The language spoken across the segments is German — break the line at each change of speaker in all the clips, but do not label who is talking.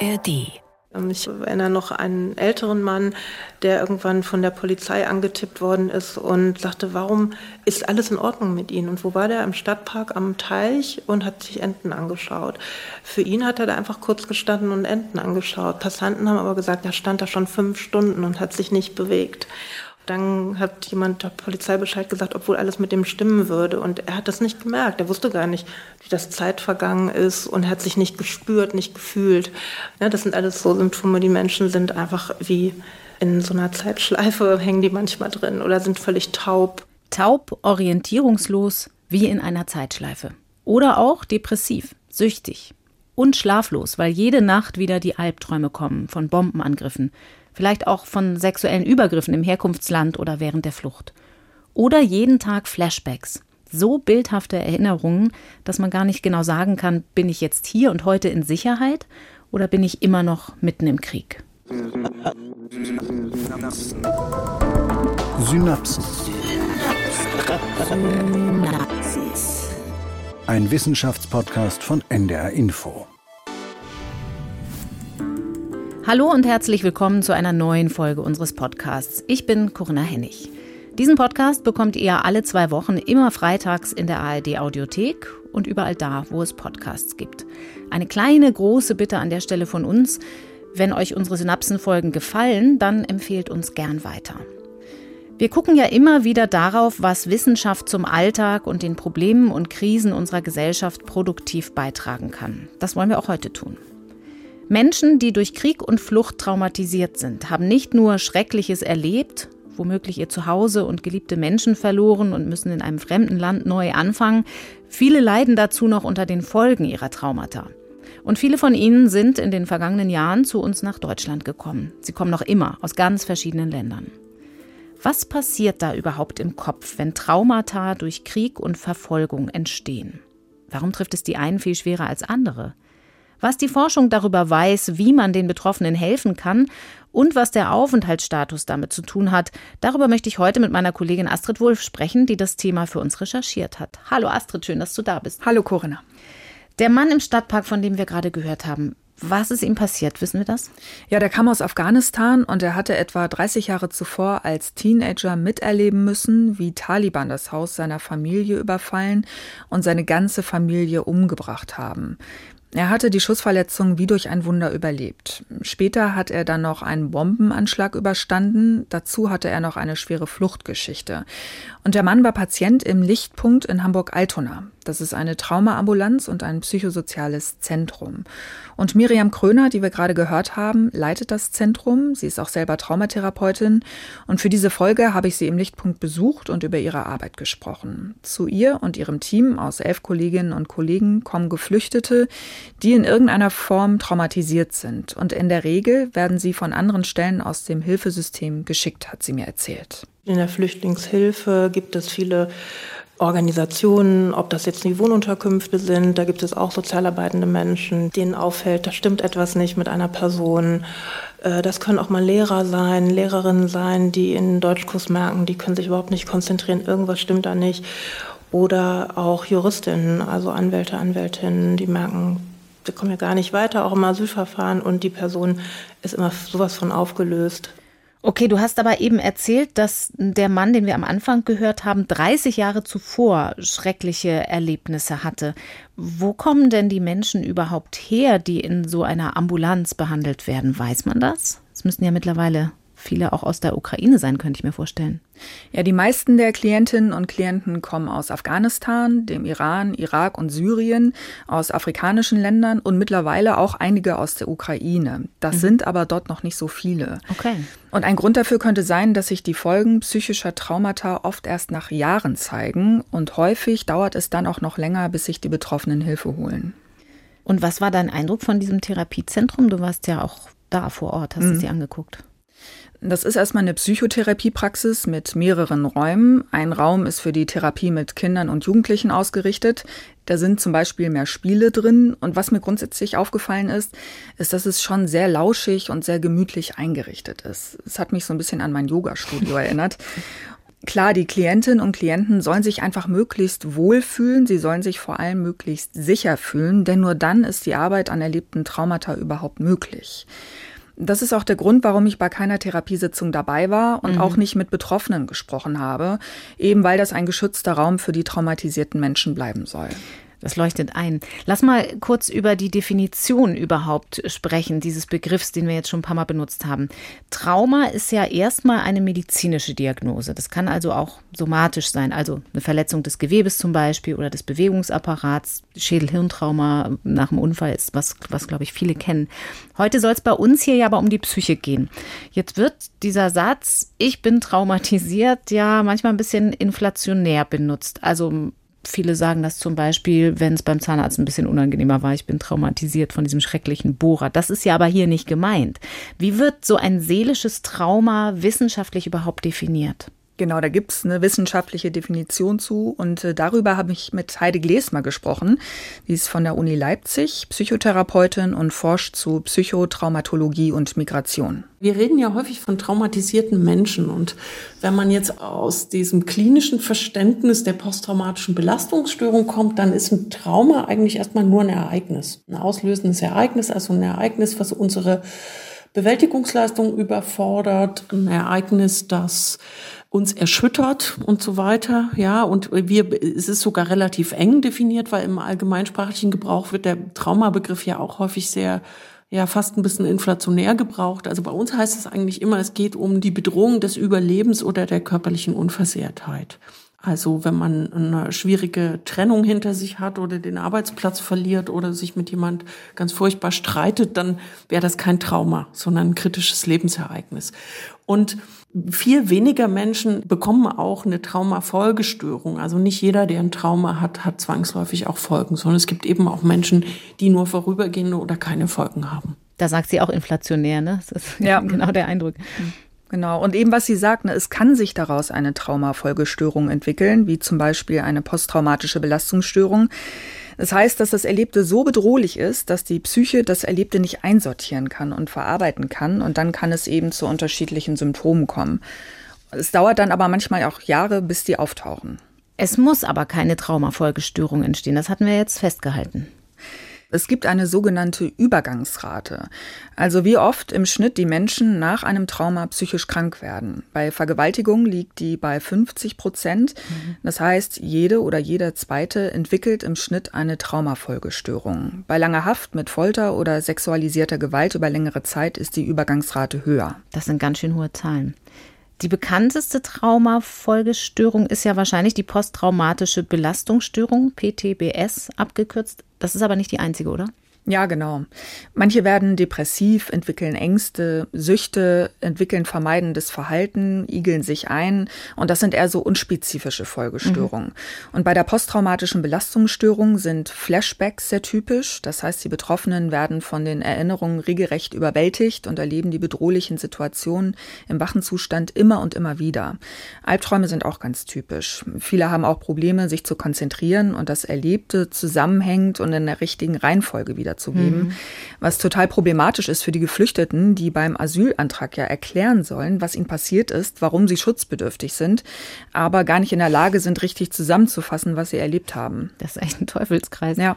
ARD.
Ähm, ich erinnere noch einen älteren Mann, der irgendwann von der Polizei angetippt worden ist und sagte, warum ist alles in Ordnung mit Ihnen? Und wo war der? Im Stadtpark am Teich und hat sich Enten angeschaut. Für ihn hat er da einfach kurz gestanden und Enten angeschaut. Passanten haben aber gesagt, er stand da schon fünf Stunden und hat sich nicht bewegt. Dann hat jemand der Polizei Bescheid gesagt, obwohl alles mit dem stimmen würde. Und er hat das nicht gemerkt. Er wusste gar nicht, wie das Zeit vergangen ist und hat sich nicht gespürt, nicht gefühlt. Ja, das sind alles so Symptome. Die Menschen sind einfach wie in so einer Zeitschleife, hängen die manchmal drin oder sind völlig taub.
Taub, orientierungslos, wie in einer Zeitschleife. Oder auch depressiv, süchtig und schlaflos, weil jede Nacht wieder die Albträume kommen von Bombenangriffen, vielleicht auch von sexuellen Übergriffen im Herkunftsland oder während der Flucht. Oder jeden Tag Flashbacks. So bildhafte Erinnerungen, dass man gar nicht genau sagen kann, bin ich jetzt hier und heute in Sicherheit oder bin ich immer noch mitten im Krieg.
Synapsen. Synapsen. Synapsis. Ein Wissenschaftspodcast von NDR Info.
Hallo und herzlich willkommen zu einer neuen Folge unseres Podcasts. Ich bin Corinna Hennig. Diesen Podcast bekommt ihr alle zwei Wochen immer freitags in der ARD Audiothek und überall da, wo es Podcasts gibt. Eine kleine, große Bitte an der Stelle von uns. Wenn euch unsere Synapsenfolgen gefallen, dann empfehlt uns gern weiter. Wir gucken ja immer wieder darauf, was Wissenschaft zum Alltag und den Problemen und Krisen unserer Gesellschaft produktiv beitragen kann. Das wollen wir auch heute tun. Menschen, die durch Krieg und Flucht traumatisiert sind, haben nicht nur Schreckliches erlebt, womöglich ihr Zuhause und geliebte Menschen verloren und müssen in einem fremden Land neu anfangen, viele leiden dazu noch unter den Folgen ihrer Traumata. Und viele von ihnen sind in den vergangenen Jahren zu uns nach Deutschland gekommen. Sie kommen noch immer aus ganz verschiedenen Ländern. Was passiert da überhaupt im Kopf, wenn Traumata durch Krieg und Verfolgung entstehen? Warum trifft es die einen viel schwerer als andere? Was die Forschung darüber weiß, wie man den Betroffenen helfen kann und was der Aufenthaltsstatus damit zu tun hat. Darüber möchte ich heute mit meiner Kollegin Astrid Wulff sprechen, die das Thema für uns recherchiert hat. Hallo Astrid, schön, dass du da bist.
Hallo Corinna.
Der Mann im Stadtpark, von dem wir gerade gehört haben, was ist ihm passiert? Wissen wir das?
Ja, der kam aus Afghanistan und er hatte etwa 30 Jahre zuvor als Teenager miterleben müssen, wie Taliban das Haus seiner Familie überfallen und seine ganze Familie umgebracht haben. Er hatte die Schussverletzung wie durch ein Wunder überlebt. Später hat er dann noch einen Bombenanschlag überstanden. Dazu hatte er noch eine schwere Fluchtgeschichte. Und der Mann war Patient im Lichtpunkt in Hamburg-Altona. Das ist eine Traumaambulanz und ein psychosoziales Zentrum. Und Miriam Kröner, die wir gerade gehört haben, leitet das Zentrum. Sie ist auch selber Traumatherapeutin. Und für diese Folge habe ich sie im Lichtpunkt besucht und über ihre Arbeit gesprochen. Zu ihr und ihrem Team aus elf Kolleginnen und Kollegen kommen Geflüchtete, die in irgendeiner Form traumatisiert sind. Und in der Regel werden sie von anderen Stellen aus dem Hilfesystem geschickt, hat sie mir erzählt.
In der Flüchtlingshilfe gibt es viele Organisationen, ob das jetzt die Wohnunterkünfte sind, da gibt es auch sozialarbeitende Menschen, denen auffällt, da stimmt etwas nicht mit einer Person. Äh, das können auch mal Lehrer sein, Lehrerinnen sein, die in Deutschkurs merken, die können sich überhaupt nicht konzentrieren, irgendwas stimmt da nicht. Oder auch Juristinnen, also Anwälte, Anwältinnen, die merken, wir kommen ja gar nicht weiter, auch im Asylverfahren und die Person ist immer sowas von aufgelöst.
Okay, du hast aber eben erzählt, dass der Mann, den wir am Anfang gehört haben, 30 Jahre zuvor schreckliche Erlebnisse hatte. Wo kommen denn die Menschen überhaupt her, die in so einer Ambulanz behandelt werden? Weiß man das? Es müssten ja mittlerweile viele auch aus der Ukraine sein, könnte ich mir vorstellen.
Ja, die meisten der Klientinnen und Klienten kommen aus Afghanistan, dem Iran, Irak und Syrien, aus afrikanischen Ländern und mittlerweile auch einige aus der Ukraine. Das mhm. sind aber dort noch nicht so viele.
Okay.
Und ein Grund dafür könnte sein, dass sich die Folgen psychischer Traumata oft erst nach Jahren zeigen und häufig dauert es dann auch noch länger, bis sich die Betroffenen Hilfe holen.
Und was war dein Eindruck von diesem Therapiezentrum? Du warst ja auch da vor Ort, hast mhm. es dir angeguckt.
Das ist erstmal eine Psychotherapiepraxis mit mehreren Räumen. Ein Raum ist für die Therapie mit Kindern und Jugendlichen ausgerichtet. Da sind zum Beispiel mehr Spiele drin. Und was mir grundsätzlich aufgefallen ist, ist, dass es schon sehr lauschig und sehr gemütlich eingerichtet ist. Es hat mich so ein bisschen an mein Yoga-Studio erinnert. Klar, die Klientinnen und Klienten sollen sich einfach möglichst wohlfühlen, sie sollen sich vor allem möglichst sicher fühlen, denn nur dann ist die Arbeit an erlebten Traumata überhaupt möglich. Das ist auch der Grund, warum ich bei keiner Therapiesitzung dabei war und mhm. auch nicht mit Betroffenen gesprochen habe, eben weil das ein geschützter Raum für die traumatisierten Menschen bleiben soll.
Das leuchtet ein. Lass mal kurz über die Definition überhaupt sprechen, dieses Begriffs, den wir jetzt schon ein paar Mal benutzt haben. Trauma ist ja erstmal eine medizinische Diagnose. Das kann also auch somatisch sein, also eine Verletzung des Gewebes zum Beispiel oder des Bewegungsapparats. Schädel-Hirntrauma nach dem Unfall ist was, was glaube ich viele kennen. Heute soll es bei uns hier ja aber um die Psyche gehen. Jetzt wird dieser Satz, ich bin traumatisiert, ja manchmal ein bisschen inflationär benutzt. Also Viele sagen das zum Beispiel, wenn es beim Zahnarzt ein bisschen unangenehmer war, ich bin traumatisiert von diesem schrecklichen Bohrer. Das ist ja aber hier nicht gemeint. Wie wird so ein seelisches Trauma wissenschaftlich überhaupt definiert?
Genau, da gibt's eine wissenschaftliche Definition zu und äh, darüber habe ich mit Heide Glesmer gesprochen. Sie ist von der Uni Leipzig, Psychotherapeutin und forscht zu Psychotraumatologie und Migration.
Wir reden ja häufig von traumatisierten Menschen und wenn man jetzt aus diesem klinischen Verständnis der posttraumatischen Belastungsstörung kommt, dann ist ein Trauma eigentlich erstmal nur ein Ereignis, ein auslösendes Ereignis, also ein Ereignis, was unsere Bewältigungsleistung überfordert, ein Ereignis, das uns erschüttert und so weiter. Ja, und wir, es ist sogar relativ eng definiert, weil im allgemeinsprachlichen Gebrauch wird der Traumabegriff ja auch häufig sehr ja fast ein bisschen inflationär gebraucht. Also bei uns heißt es eigentlich immer, es geht um die Bedrohung des Überlebens oder der körperlichen Unversehrtheit. Also wenn man eine schwierige Trennung hinter sich hat oder den Arbeitsplatz verliert oder sich mit jemand ganz furchtbar streitet, dann wäre das kein Trauma, sondern ein kritisches Lebensereignis. Und viel weniger Menschen bekommen auch eine Traumafolgestörung. Also nicht jeder, der ein Trauma hat, hat zwangsläufig auch Folgen, sondern es gibt eben auch Menschen, die nur vorübergehende oder keine Folgen haben.
Da sagt sie auch inflationär, ne? Das ist ja genau der Eindruck.
Genau. Und eben was Sie sagten, ne, es kann sich daraus eine Traumafolgestörung entwickeln, wie zum Beispiel eine posttraumatische Belastungsstörung. Das heißt, dass das Erlebte so bedrohlich ist, dass die Psyche das Erlebte nicht einsortieren kann und verarbeiten kann. Und dann kann es eben zu unterschiedlichen Symptomen kommen. Es dauert dann aber manchmal auch Jahre, bis die auftauchen.
Es muss aber keine Traumafolgestörung entstehen. Das hatten wir jetzt festgehalten.
Es gibt eine sogenannte Übergangsrate. Also wie oft im Schnitt die Menschen nach einem Trauma psychisch krank werden. Bei Vergewaltigung liegt die bei 50 Prozent. Mhm. Das heißt, jede oder jeder Zweite entwickelt im Schnitt eine Traumafolgestörung. Bei langer Haft mit Folter oder sexualisierter Gewalt über längere Zeit ist die Übergangsrate höher.
Das sind ganz schön hohe Zahlen. Die bekannteste Traumafolgestörung ist ja wahrscheinlich die posttraumatische Belastungsstörung, PTBS abgekürzt. Das ist aber nicht die einzige, oder?
Ja, genau. Manche werden depressiv, entwickeln Ängste, Süchte, entwickeln vermeidendes Verhalten, igeln sich ein. Und das sind eher so unspezifische Folgestörungen. Mhm. Und bei der posttraumatischen Belastungsstörung sind Flashbacks sehr typisch. Das heißt, die Betroffenen werden von den Erinnerungen regelrecht überwältigt und erleben die bedrohlichen Situationen im wachen Zustand immer und immer wieder. Albträume sind auch ganz typisch. Viele haben auch Probleme, sich zu konzentrieren und das Erlebte zusammenhängt und in der richtigen Reihenfolge wieder wiederzugeben, mhm. was total problematisch ist für die Geflüchteten, die beim Asylantrag ja erklären sollen, was ihnen passiert ist, warum sie schutzbedürftig sind, aber gar nicht in der Lage sind, richtig zusammenzufassen, was sie erlebt haben.
Das ist echt ein Teufelskreis. Ja.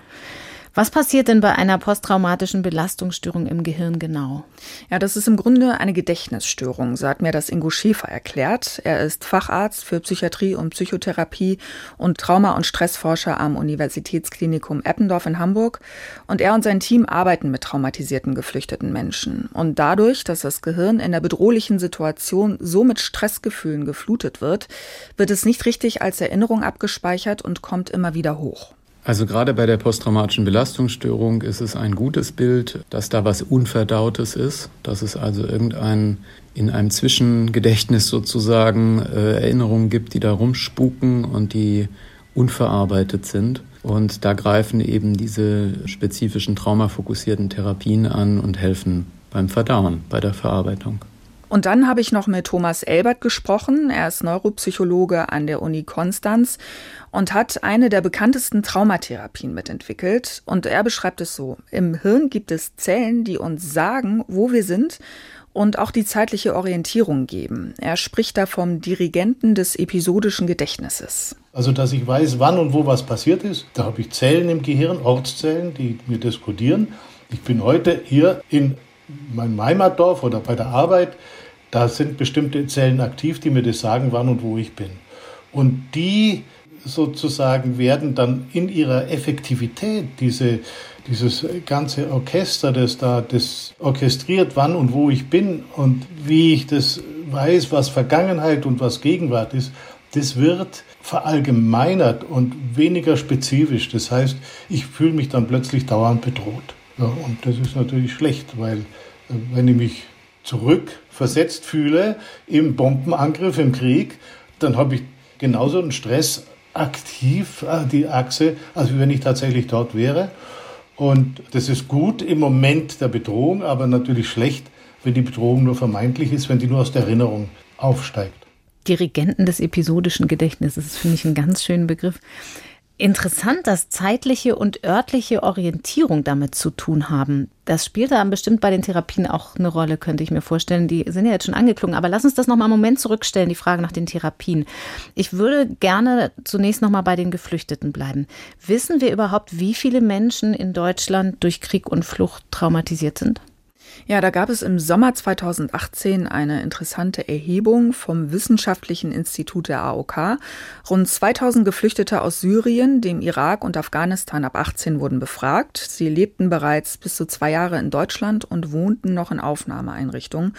Was passiert denn bei einer posttraumatischen Belastungsstörung im Gehirn genau?
Ja, das ist im Grunde eine Gedächtnisstörung, so hat mir das Ingo Schäfer erklärt. Er ist Facharzt für Psychiatrie und Psychotherapie und Trauma- und Stressforscher am Universitätsklinikum Eppendorf in Hamburg. Und er und sein Team arbeiten mit traumatisierten geflüchteten Menschen. Und dadurch, dass das Gehirn in der bedrohlichen Situation so mit Stressgefühlen geflutet wird, wird es nicht richtig als Erinnerung abgespeichert und kommt immer wieder hoch.
Also gerade bei der posttraumatischen Belastungsstörung ist es ein gutes Bild, dass da was Unverdautes ist, dass es also irgendein in einem Zwischengedächtnis sozusagen äh, Erinnerungen gibt, die da rumspuken und die unverarbeitet sind. Und da greifen eben diese spezifischen traumafokussierten Therapien an und helfen beim Verdauen, bei der Verarbeitung.
Und dann habe ich noch mit Thomas Elbert gesprochen. Er ist Neuropsychologe an der Uni Konstanz und hat eine der bekanntesten Traumatherapien mitentwickelt. Und er beschreibt es so. Im Hirn gibt es Zellen, die uns sagen, wo wir sind und auch die zeitliche Orientierung geben. Er spricht da vom Dirigenten des episodischen Gedächtnisses.
Also, dass ich weiß, wann und wo was passiert ist. Da habe ich Zellen im Gehirn, Ortszellen, die mir das kodieren. Ich bin heute hier in meinem Heimatdorf oder bei der Arbeit. Da sind bestimmte Zellen aktiv, die mir das sagen, wann und wo ich bin. Und die sozusagen werden dann in ihrer Effektivität, diese, dieses ganze Orchester, das da das orchestriert, wann und wo ich bin und wie ich das weiß, was Vergangenheit und was Gegenwart ist, das wird verallgemeinert und weniger spezifisch. Das heißt, ich fühle mich dann plötzlich dauernd bedroht. Ja, und das ist natürlich schlecht, weil äh, wenn ich mich zurückversetzt fühle im Bombenangriff, im Krieg, dann habe ich genauso einen Stress aktiv, äh, die Achse, als wenn ich tatsächlich dort wäre. Und das ist gut im Moment der Bedrohung, aber natürlich schlecht, wenn die Bedrohung nur vermeintlich ist, wenn die nur aus der Erinnerung aufsteigt.
Dirigenten des episodischen Gedächtnisses, das finde ich einen ganz schönen Begriff. Interessant, dass zeitliche und örtliche Orientierung damit zu tun haben. Das spielt dann bestimmt bei den Therapien auch eine Rolle, könnte ich mir vorstellen. Die sind ja jetzt schon angeklungen. Aber lass uns das nochmal einen Moment zurückstellen, die Frage nach den Therapien. Ich würde gerne zunächst nochmal bei den Geflüchteten bleiben. Wissen wir überhaupt, wie viele Menschen in Deutschland durch Krieg und Flucht traumatisiert sind?
Ja, da gab es im Sommer 2018 eine interessante Erhebung vom Wissenschaftlichen Institut der AOK. Rund 2000 Geflüchtete aus Syrien, dem Irak und Afghanistan ab 18 wurden befragt. Sie lebten bereits bis zu zwei Jahre in Deutschland und wohnten noch in Aufnahmeeinrichtungen.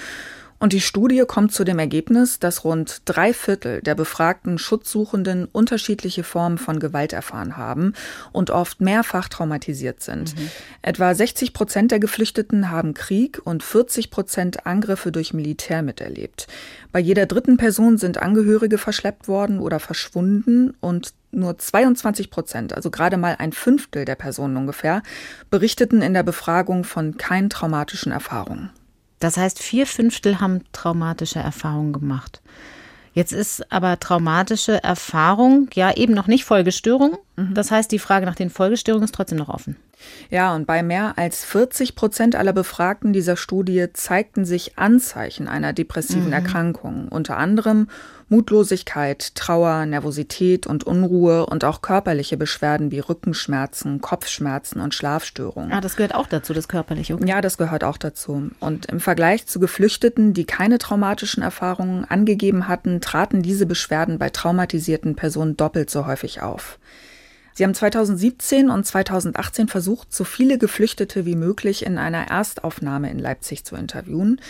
Und die Studie kommt zu dem Ergebnis, dass rund drei Viertel der befragten Schutzsuchenden unterschiedliche Formen von Gewalt erfahren haben und oft mehrfach traumatisiert sind. Mhm. Etwa 60 Prozent der Geflüchteten haben Krieg und 40 Prozent Angriffe durch Militär miterlebt. Bei jeder dritten Person sind Angehörige verschleppt worden oder verschwunden und nur 22 Prozent, also gerade mal ein Fünftel der Personen ungefähr, berichteten in der Befragung von keinen traumatischen Erfahrungen.
Das heißt, vier Fünftel haben traumatische Erfahrungen gemacht. Jetzt ist aber traumatische Erfahrung ja eben noch nicht Folgestörung. Mhm. Das heißt, die Frage nach den Folgestörungen ist trotzdem noch offen.
Ja, und bei mehr als 40 Prozent aller Befragten dieser Studie zeigten sich Anzeichen einer depressiven mhm. Erkrankung, unter anderem Mutlosigkeit, Trauer, Nervosität und Unruhe und auch körperliche Beschwerden wie Rückenschmerzen, Kopfschmerzen und Schlafstörungen.
Ah, das gehört auch dazu, das körperliche.
Okay. Ja, das gehört auch dazu. Und im Vergleich zu Geflüchteten, die keine traumatischen Erfahrungen angegeben hatten, traten diese Beschwerden bei traumatisierten Personen doppelt so häufig auf. Sie haben 2017 und 2018 versucht, so viele Geflüchtete wie möglich in einer Erstaufnahme in Leipzig zu interviewen.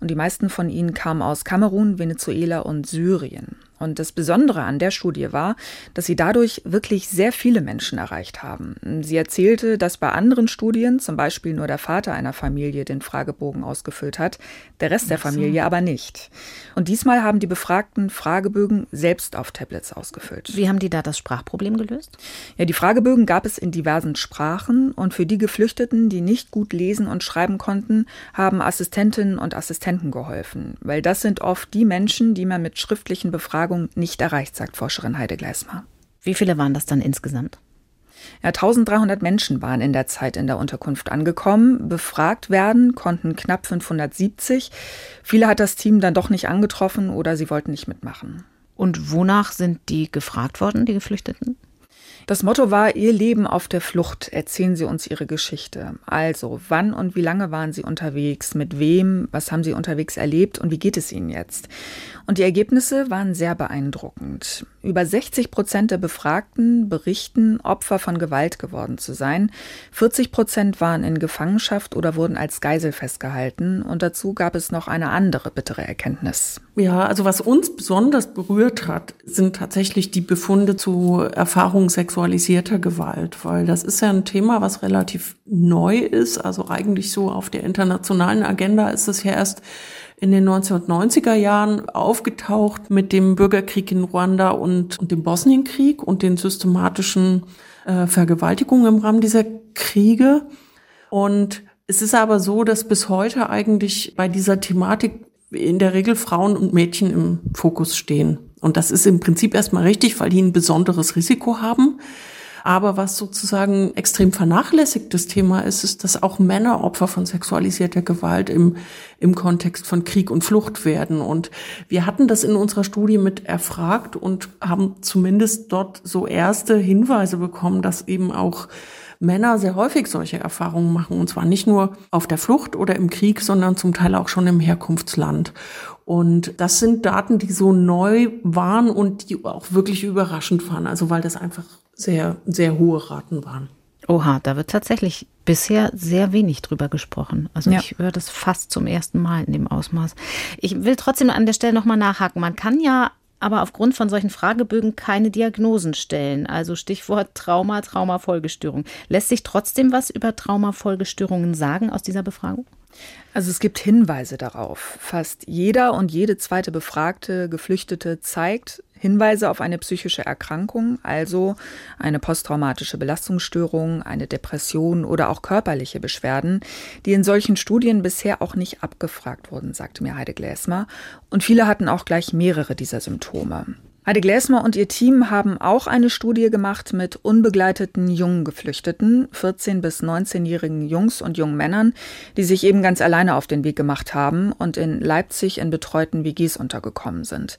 Und die meisten von ihnen kamen aus Kamerun, Venezuela und Syrien. Und das Besondere an der Studie war, dass sie dadurch wirklich sehr viele Menschen erreicht haben. Sie erzählte, dass bei anderen Studien zum Beispiel nur der Vater einer Familie den Fragebogen ausgefüllt hat, der Rest der Familie aber nicht. Und diesmal haben die Befragten Fragebögen selbst auf Tablets ausgefüllt.
Wie haben die da das Sprachproblem gelöst?
Ja, die Fragebögen gab es in diversen Sprachen und für die Geflüchteten, die nicht gut lesen und schreiben konnten, haben Assistentinnen und Assistenten geholfen, weil das sind oft die Menschen, die man mit schriftlichen Befragungen Befragung nicht erreicht, sagt Forscherin Heide Gleismar.
Wie viele waren das dann insgesamt?
Ja, 1300 Menschen waren in der Zeit in der Unterkunft angekommen. Befragt werden konnten knapp 570. Viele hat das Team dann doch nicht angetroffen oder sie wollten nicht mitmachen.
Und wonach sind die gefragt worden, die Geflüchteten?
Das Motto war Ihr Leben auf der Flucht. Erzählen Sie uns Ihre Geschichte. Also, wann und wie lange waren Sie unterwegs? Mit wem? Was haben Sie unterwegs erlebt? Und wie geht es Ihnen jetzt? Und die Ergebnisse waren sehr beeindruckend. Über 60 Prozent der Befragten berichten, Opfer von Gewalt geworden zu sein. 40 Prozent waren in Gefangenschaft oder wurden als Geisel festgehalten. Und dazu gab es noch eine andere bittere Erkenntnis.
Ja, also was uns besonders berührt hat, sind tatsächlich die Befunde zu Erfahrungen sexualisierter Gewalt, weil das ist ja ein Thema, was relativ neu ist. Also eigentlich so auf der internationalen Agenda ist es ja erst in den 1990er Jahren aufgetaucht mit dem Bürgerkrieg in Ruanda und, und dem Bosnienkrieg und den systematischen äh, Vergewaltigungen im Rahmen dieser Kriege. Und es ist aber so, dass bis heute eigentlich bei dieser Thematik in der Regel Frauen und Mädchen im Fokus stehen. Und das ist im Prinzip erstmal richtig, weil die ein besonderes Risiko haben. Aber was sozusagen extrem vernachlässigtes Thema ist, ist, dass auch Männer Opfer von sexualisierter Gewalt im, im Kontext von Krieg und Flucht werden. Und wir hatten das in unserer Studie mit erfragt und haben zumindest dort so erste Hinweise bekommen, dass eben auch Männer sehr häufig solche Erfahrungen machen. Und zwar nicht nur auf der Flucht oder im Krieg, sondern zum Teil auch schon im Herkunftsland. Und das sind Daten, die so neu waren und die auch wirklich überraschend waren. Also weil das einfach sehr, sehr hohe Raten waren.
Oha, da wird tatsächlich bisher sehr wenig drüber gesprochen. Also ja. ich höre das fast zum ersten Mal in dem Ausmaß. Ich will trotzdem an der Stelle nochmal nachhaken. Man kann ja aber aufgrund von solchen Fragebögen keine Diagnosen stellen. Also Stichwort Trauma, Traumafolgestörung. Lässt sich trotzdem was über Traumafolgestörungen sagen aus dieser Befragung?
Also es gibt Hinweise darauf. Fast jeder und jede zweite befragte Geflüchtete zeigt Hinweise auf eine psychische Erkrankung, also eine posttraumatische Belastungsstörung, eine Depression oder auch körperliche Beschwerden, die in solchen Studien bisher auch nicht abgefragt wurden, sagte mir Heide Gläsmer. Und viele hatten auch gleich mehrere dieser Symptome. Heide Gläsmer und ihr Team haben auch eine Studie gemacht mit unbegleiteten jungen Geflüchteten, 14 bis 19-jährigen Jungs und jungen Männern, die sich eben ganz alleine auf den Weg gemacht haben und in Leipzig in betreuten WGs untergekommen sind.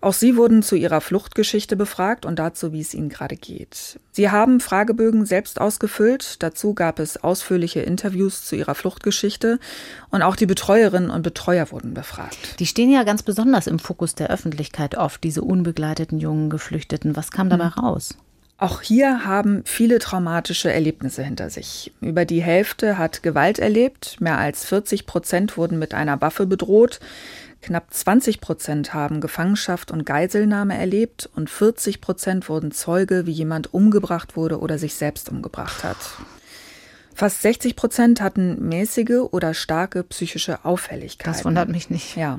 Auch sie wurden zu ihrer Fluchtgeschichte befragt und dazu, wie es ihnen gerade geht. Sie haben Fragebögen selbst ausgefüllt. Dazu gab es ausführliche Interviews zu ihrer Fluchtgeschichte und auch die Betreuerinnen und Betreuer wurden befragt.
Die stehen ja ganz besonders im Fokus der Öffentlichkeit oft, diese unbegleiteten jungen Geflüchteten. Was kam dabei mhm. raus?
Auch hier haben viele traumatische Erlebnisse hinter sich. Über die Hälfte hat Gewalt erlebt, mehr als 40 Prozent wurden mit einer Waffe bedroht. Knapp 20 Prozent haben Gefangenschaft und Geiselnahme erlebt und 40 Prozent wurden Zeuge, wie jemand umgebracht wurde oder sich selbst umgebracht hat. Fast 60 Prozent hatten mäßige oder starke psychische Auffälligkeiten.
Das wundert mich nicht.
Ja.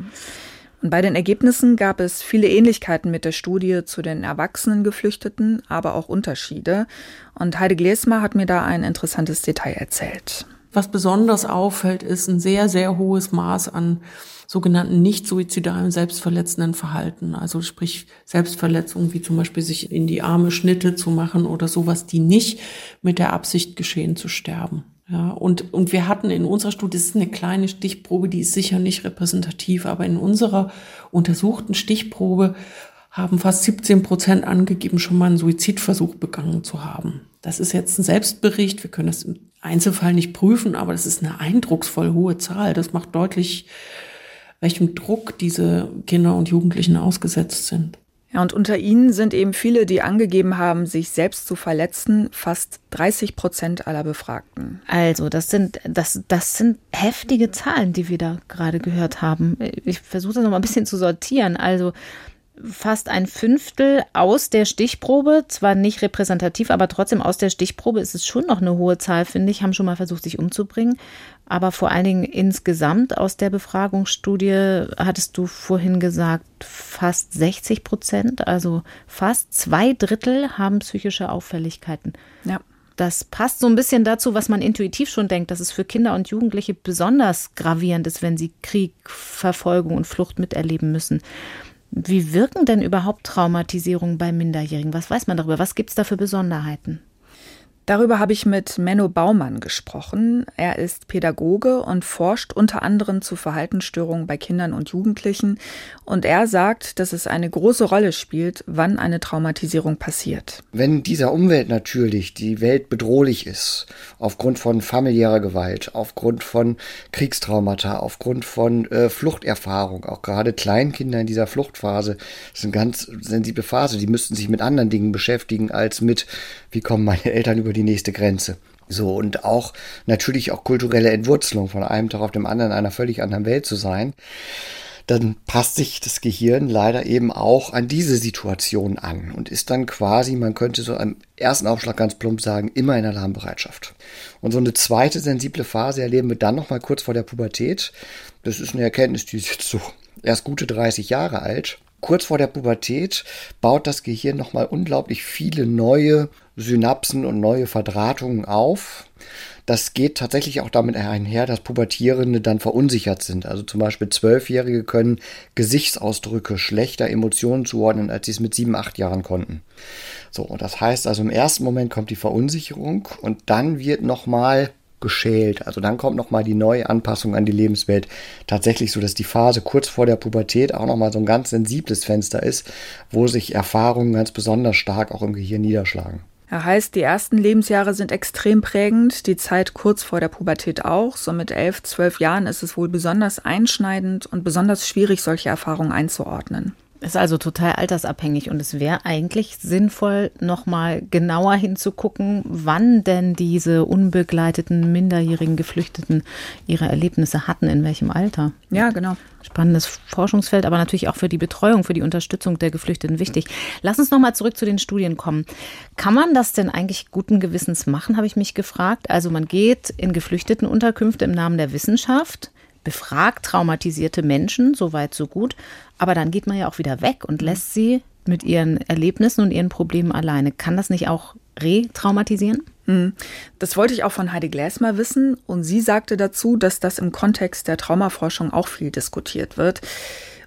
Und bei den Ergebnissen gab es viele Ähnlichkeiten mit der Studie zu den erwachsenen Geflüchteten, aber auch Unterschiede. Und Heide Glesmer hat mir da ein interessantes Detail erzählt.
Was besonders auffällt, ist ein sehr, sehr hohes Maß an sogenannten nicht suizidalen selbstverletzenden Verhalten. Also sprich Selbstverletzungen wie zum Beispiel sich in die Arme Schnitte zu machen oder sowas, die nicht mit der Absicht geschehen zu sterben. Ja, und, und wir hatten in unserer Studie, das ist eine kleine Stichprobe, die ist sicher nicht repräsentativ, aber in unserer untersuchten Stichprobe haben fast 17 Prozent angegeben, schon mal einen Suizidversuch begangen zu haben. Das ist jetzt ein Selbstbericht. Wir können das im Einzelfall nicht prüfen, aber das ist eine eindrucksvoll hohe Zahl. Das macht deutlich, welchem Druck diese Kinder und Jugendlichen ausgesetzt sind.
Ja, und unter ihnen sind eben viele, die angegeben haben, sich selbst zu verletzen, fast 30 Prozent aller Befragten.
Also, das sind, das, das sind heftige Zahlen, die wir da gerade gehört haben. Ich versuche das noch mal ein bisschen zu sortieren. Also, fast ein Fünftel aus der Stichprobe, zwar nicht repräsentativ, aber trotzdem aus der Stichprobe ist es schon noch eine hohe Zahl, finde ich, haben schon mal versucht, sich umzubringen. Aber vor allen Dingen insgesamt aus der Befragungsstudie hattest du vorhin gesagt, fast 60 Prozent, also fast zwei Drittel haben psychische Auffälligkeiten. Ja. Das passt so ein bisschen dazu, was man intuitiv schon denkt, dass es für Kinder und Jugendliche besonders gravierend ist, wenn sie Krieg, Verfolgung und Flucht miterleben müssen. Wie wirken denn überhaupt Traumatisierungen bei Minderjährigen? Was weiß man darüber? Was gibt es da für Besonderheiten?
Darüber habe ich mit Menno Baumann gesprochen. Er ist Pädagoge und forscht unter anderem zu Verhaltensstörungen bei Kindern und Jugendlichen. Und er sagt, dass es eine große Rolle spielt, wann eine Traumatisierung passiert.
Wenn dieser Umwelt natürlich die Welt bedrohlich ist, aufgrund von familiärer Gewalt, aufgrund von Kriegstraumata, aufgrund von äh, Fluchterfahrung, auch gerade Kleinkinder in dieser Fluchtphase, das ist eine ganz sensible Phase, die müssten sich mit anderen Dingen beschäftigen als mit, wie kommen meine Eltern über die die nächste Grenze. So, und auch natürlich auch kulturelle Entwurzelung von einem Tag auf dem anderen in einer völlig anderen Welt zu sein. Dann passt sich das Gehirn leider eben auch an diese Situation an und ist dann quasi, man könnte so am ersten Aufschlag ganz plump sagen, immer in Alarmbereitschaft. Und so eine zweite sensible Phase erleben wir dann nochmal kurz vor der Pubertät. Das ist eine Erkenntnis, die ist jetzt so erst gute 30 Jahre alt. Kurz vor der Pubertät baut das Gehirn nochmal unglaublich viele neue Synapsen und neue Verdrahtungen auf. das geht tatsächlich auch damit einher, dass Pubertierende dann verunsichert sind. Also zum Beispiel Zwölfjährige können Gesichtsausdrücke schlechter Emotionen zuordnen, als sie es mit sieben, acht Jahren konnten. So, und das heißt also im ersten Moment kommt die Verunsicherung und dann wird nochmal geschält. Also dann kommt nochmal die neue Anpassung an die Lebenswelt. Tatsächlich so, dass die Phase kurz vor der Pubertät auch nochmal so ein ganz sensibles Fenster ist, wo sich Erfahrungen ganz besonders stark auch im Gehirn niederschlagen.
Er heißt, die ersten Lebensjahre sind extrem prägend, die Zeit kurz vor der Pubertät auch. So mit elf, zwölf Jahren ist es wohl besonders einschneidend und besonders schwierig, solche Erfahrungen einzuordnen.
Ist also total altersabhängig und es wäre eigentlich sinnvoll, nochmal genauer hinzugucken, wann denn diese unbegleiteten minderjährigen Geflüchteten ihre Erlebnisse hatten, in welchem Alter.
Ja, genau.
Spannendes Forschungsfeld, aber natürlich auch für die Betreuung, für die Unterstützung der Geflüchteten wichtig. Lass uns nochmal zurück zu den Studien kommen. Kann man das denn eigentlich guten Gewissens machen, habe ich mich gefragt. Also man geht in Geflüchtetenunterkünfte im Namen der Wissenschaft befragt traumatisierte Menschen, so weit, so gut. Aber dann geht man ja auch wieder weg und lässt sie mit ihren Erlebnissen und ihren Problemen alleine. Kann das nicht auch retraumatisieren?
Hm. Das wollte ich auch von Heidi Gläsmer wissen und sie sagte dazu, dass das im Kontext der Traumaforschung auch viel diskutiert wird.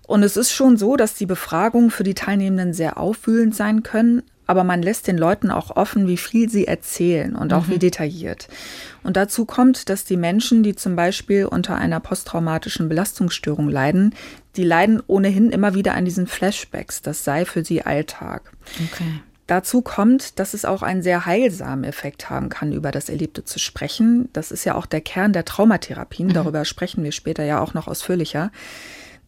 Und es ist schon so, dass die Befragungen für die Teilnehmenden sehr aufwühlend sein können, aber man lässt den Leuten auch offen, wie viel sie erzählen und auch mhm. wie detailliert. Und dazu kommt, dass die Menschen, die zum Beispiel unter einer posttraumatischen Belastungsstörung leiden, die leiden ohnehin immer wieder an diesen Flashbacks. Das sei für sie Alltag. Okay. Dazu kommt, dass es auch einen sehr heilsamen Effekt haben kann, über das Erlebte zu sprechen. Das ist ja auch der Kern der Traumatherapien. Mhm. Darüber sprechen wir später ja auch noch ausführlicher.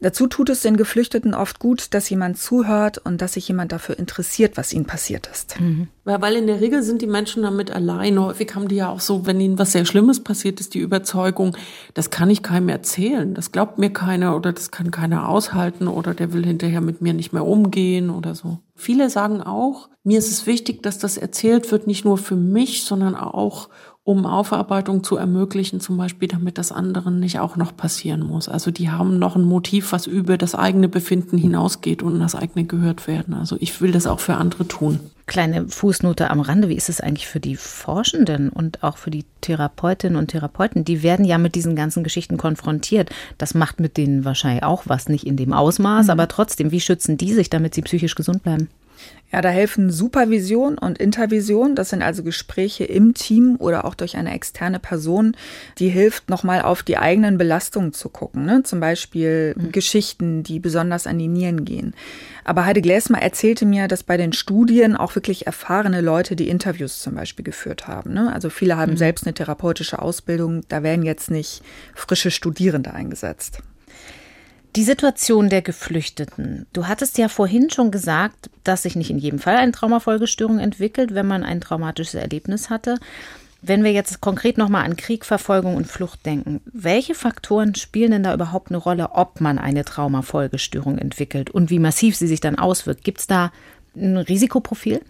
Dazu tut es den Geflüchteten oft gut, dass jemand zuhört und dass sich jemand dafür interessiert, was ihnen passiert ist.
Mhm. Ja, weil in der Regel sind die Menschen damit allein. Häufig haben die ja auch so, wenn ihnen was sehr Schlimmes passiert ist, die Überzeugung, das kann ich keinem erzählen, das glaubt mir keiner oder das kann keiner aushalten oder der will hinterher mit mir nicht mehr umgehen oder so. Viele sagen auch, mir ist es wichtig, dass das erzählt wird, nicht nur für mich, sondern auch um Aufarbeitung zu ermöglichen, zum Beispiel, damit das anderen nicht auch noch passieren muss. Also die haben noch ein Motiv, was über das eigene Befinden hinausgeht und das eigene gehört werden. Also ich will das auch für andere tun.
Kleine Fußnote am Rande, wie ist es eigentlich für die Forschenden und auch für die Therapeutinnen und Therapeuten? Die werden ja mit diesen ganzen Geschichten konfrontiert. Das macht mit denen wahrscheinlich auch was, nicht in dem Ausmaß, mhm. aber trotzdem, wie schützen die sich, damit sie psychisch gesund bleiben?
Ja, da helfen Supervision und Intervision. Das sind also Gespräche im Team oder auch durch eine externe Person, die hilft, nochmal auf die eigenen Belastungen zu gucken. Ne? Zum Beispiel mhm. Geschichten, die besonders an die Nieren gehen. Aber Heide Gläsmer erzählte mir, dass bei den Studien auch wirklich erfahrene Leute die Interviews zum Beispiel geführt haben. Ne? Also viele haben mhm. selbst eine therapeutische Ausbildung. Da werden jetzt nicht frische Studierende eingesetzt.
Die Situation der Geflüchteten. Du hattest ja vorhin schon gesagt, dass sich nicht in jedem Fall eine Traumafolgestörung entwickelt, wenn man ein traumatisches Erlebnis hatte. Wenn wir jetzt konkret nochmal an Krieg, Verfolgung und Flucht denken, welche Faktoren spielen denn da überhaupt eine Rolle, ob man eine Traumafolgestörung entwickelt und wie massiv sie sich dann auswirkt? Gibt es da ein Risikoprofil?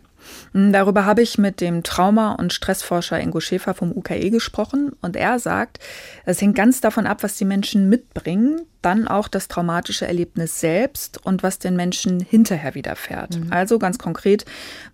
Hm, darüber habe ich mit dem Trauma- und Stressforscher Ingo Schäfer vom UKE gesprochen und er sagt, es hängt ganz davon ab, was die Menschen mitbringen, dann auch das traumatische Erlebnis selbst und was den Menschen hinterher widerfährt. Mhm. Also ganz konkret,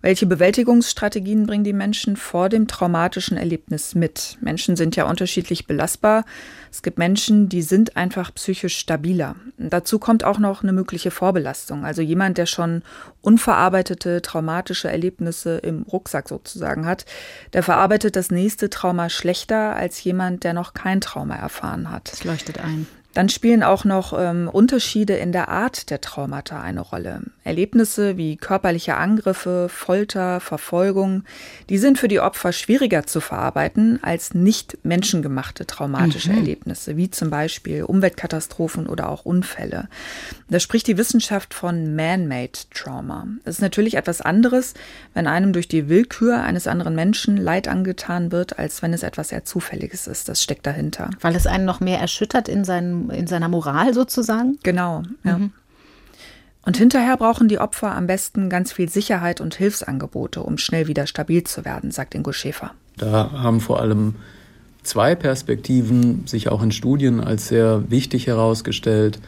welche Bewältigungsstrategien bringen die Menschen vor dem traumatischen Erlebnis mit? Menschen sind ja unterschiedlich belastbar. Es gibt Menschen, die sind einfach psychisch stabiler. Dazu kommt auch noch eine mögliche Vorbelastung. Also jemand, der schon unverarbeitete traumatische Erlebnisse im Rucksack sozusagen hat, der verarbeitet das nächste Trauma schlechter als jemand, der noch kein Trauma erfahren hat.
Das leuchtet ein.
Dann spielen auch noch ähm, Unterschiede in der Art der Traumata eine Rolle. Erlebnisse wie körperliche Angriffe, Folter, Verfolgung, die sind für die Opfer schwieriger zu verarbeiten als nicht menschengemachte traumatische mhm. Erlebnisse, wie zum Beispiel Umweltkatastrophen oder auch Unfälle. Da spricht die Wissenschaft von Man-Made Trauma. Es ist natürlich etwas anderes, wenn einem durch die Willkür eines anderen Menschen Leid angetan wird, als wenn es etwas sehr Zufälliges ist. Das steckt dahinter.
Weil es einen noch mehr erschüttert in seinen in seiner Moral sozusagen?
Genau, ja. Mhm. Und hinterher brauchen die Opfer am besten ganz viel Sicherheit und Hilfsangebote, um schnell wieder stabil zu werden, sagt Ingo Schäfer.
Da haben vor allem zwei Perspektiven sich auch in Studien als sehr wichtig herausgestellt.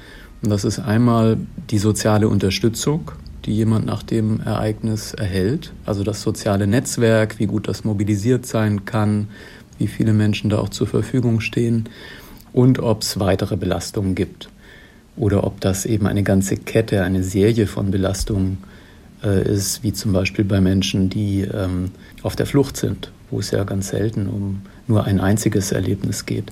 Und das ist einmal die soziale Unterstützung, die jemand nach dem Ereignis erhält. Also das soziale Netzwerk, wie gut das mobilisiert sein kann, wie viele Menschen da auch zur Verfügung stehen und ob es weitere Belastungen gibt oder ob das eben eine ganze Kette, eine Serie von Belastungen äh, ist, wie zum Beispiel bei Menschen, die ähm, auf der Flucht sind, wo es ja ganz selten um nur ein einziges Erlebnis geht.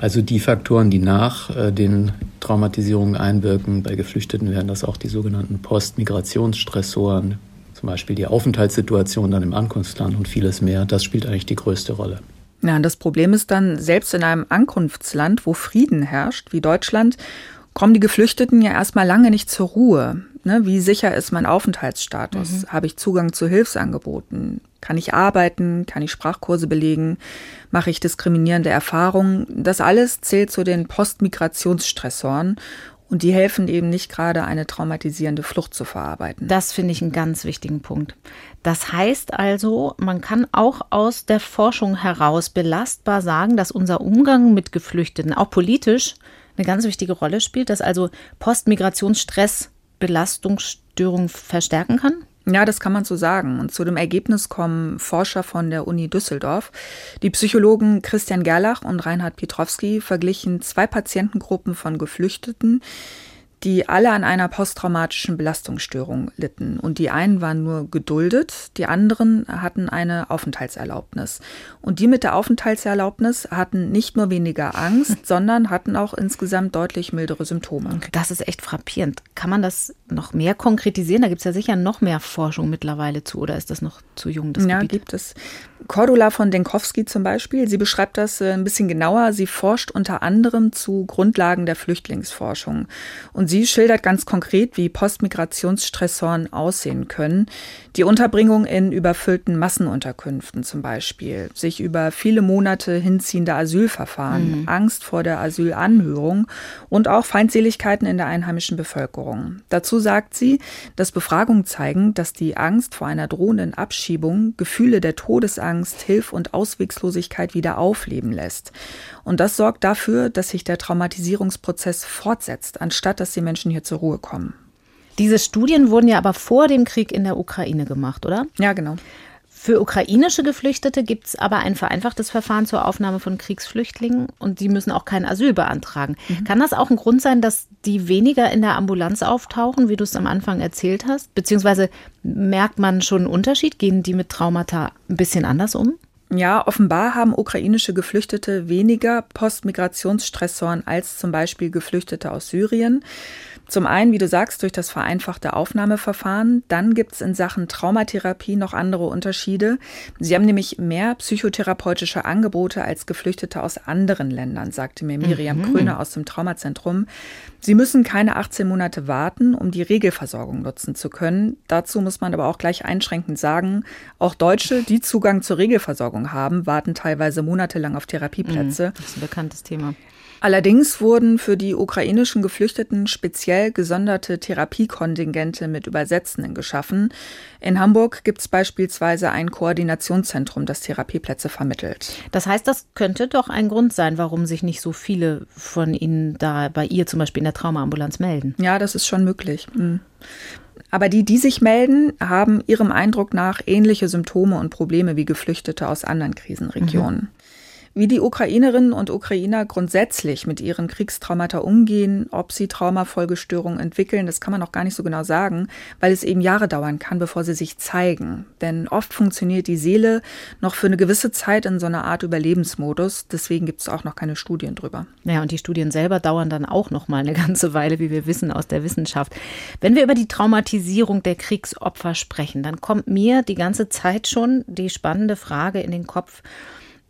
Also die Faktoren, die nach äh, den Traumatisierungen einwirken, bei Geflüchteten wären das auch die sogenannten Postmigrationsstressoren, zum Beispiel die Aufenthaltssituation dann im Ankunftsland und vieles mehr. Das spielt eigentlich die größte Rolle.
Ja, und das Problem ist dann, selbst in einem Ankunftsland, wo Frieden herrscht, wie Deutschland, kommen die Geflüchteten ja erstmal lange nicht zur Ruhe. Ne? Wie sicher ist mein Aufenthaltsstatus? Mhm. Habe ich Zugang zu Hilfsangeboten? Kann ich arbeiten? Kann ich Sprachkurse belegen? Mache ich diskriminierende Erfahrungen? Das alles zählt zu den Postmigrationsstressoren und die helfen eben nicht gerade, eine traumatisierende Flucht zu verarbeiten.
Das finde ich einen ganz wichtigen Punkt. Das heißt also, man kann auch aus der Forschung heraus belastbar sagen, dass unser Umgang mit Geflüchteten, auch politisch, eine ganz wichtige Rolle spielt, dass also Postmigrationsstress Belastungsstörungen verstärken kann?
Ja, das kann man so sagen. Und zu dem Ergebnis kommen Forscher von der Uni Düsseldorf. Die Psychologen Christian Gerlach und Reinhard Pietrowski verglichen zwei Patientengruppen von Geflüchteten, die alle an einer posttraumatischen Belastungsstörung litten. Und die einen waren nur geduldet, die anderen hatten eine Aufenthaltserlaubnis. Und die mit der Aufenthaltserlaubnis hatten nicht nur weniger Angst, sondern hatten auch insgesamt deutlich mildere Symptome.
Das ist echt frappierend. Kann man das noch mehr konkretisieren? Da gibt es ja sicher noch mehr Forschung mittlerweile zu, oder ist das noch zu jung? Das
ja, Gebiet? gibt es. Cordula von Denkowski zum Beispiel, sie beschreibt das äh, ein bisschen genauer. Sie forscht unter anderem zu Grundlagen der Flüchtlingsforschung. Und sie schildert ganz konkret, wie Postmigrationsstressoren aussehen können. Die Unterbringung in überfüllten Massenunterkünften zum Beispiel, sich über viele Monate hinziehende Asylverfahren, mhm. Angst vor der Asylanhörung und auch Feindseligkeiten in der einheimischen Bevölkerung. Dazu sagt sie, dass Befragungen zeigen, dass die Angst vor einer drohenden Abschiebung Gefühle der Todesangst Angst, Hilf- und Ausweglosigkeit wieder aufleben lässt. Und das sorgt dafür, dass sich der Traumatisierungsprozess fortsetzt, anstatt dass die Menschen hier zur Ruhe kommen.
Diese Studien wurden ja aber vor dem Krieg in der Ukraine gemacht, oder?
Ja, genau.
Für ukrainische Geflüchtete gibt es aber ein vereinfachtes Verfahren zur Aufnahme von Kriegsflüchtlingen und die müssen auch kein Asyl beantragen. Mhm. Kann das auch ein Grund sein, dass die weniger in der Ambulanz auftauchen, wie du es am Anfang erzählt hast? Beziehungsweise merkt man schon einen Unterschied? Gehen die mit Traumata ein bisschen anders um?
Ja, offenbar haben ukrainische Geflüchtete weniger Postmigrationsstressoren als zum Beispiel Geflüchtete aus Syrien. Zum einen, wie du sagst, durch das vereinfachte Aufnahmeverfahren. Dann gibt es in Sachen Traumatherapie noch andere Unterschiede. Sie haben nämlich mehr psychotherapeutische Angebote als Geflüchtete aus anderen Ländern, sagte mir Miriam mhm. Kröner aus dem Traumazentrum. Sie müssen keine 18 Monate warten, um die Regelversorgung nutzen zu können. Dazu muss man aber auch gleich einschränkend sagen, auch Deutsche, die Zugang zur Regelversorgung haben, warten teilweise monatelang auf Therapieplätze. Mhm,
das ist ein bekanntes Thema.
Allerdings wurden für die ukrainischen Geflüchteten speziell gesonderte Therapiekontingente mit Übersetzenden geschaffen. In Hamburg gibt es beispielsweise ein Koordinationszentrum, das Therapieplätze vermittelt.
Das heißt, das könnte doch ein Grund sein, warum sich nicht so viele von Ihnen da bei ihr zum Beispiel in der Traumaambulanz melden.
Ja, das ist schon möglich. Mhm. Aber die, die sich melden, haben ihrem Eindruck nach ähnliche Symptome und Probleme wie Geflüchtete aus anderen Krisenregionen. Mhm. Wie die Ukrainerinnen und Ukrainer grundsätzlich mit ihren Kriegstraumata umgehen, ob sie Traumafolgestörungen entwickeln, das kann man noch gar nicht so genau sagen, weil es eben Jahre dauern kann, bevor sie sich zeigen. Denn oft funktioniert die Seele noch für eine gewisse Zeit in so einer Art Überlebensmodus. Deswegen gibt es auch noch keine Studien drüber.
Ja, und die Studien selber dauern dann auch noch mal eine ganze Weile, wie wir wissen aus der Wissenschaft. Wenn wir über die Traumatisierung der Kriegsopfer sprechen, dann kommt mir die ganze Zeit schon die spannende Frage in den Kopf,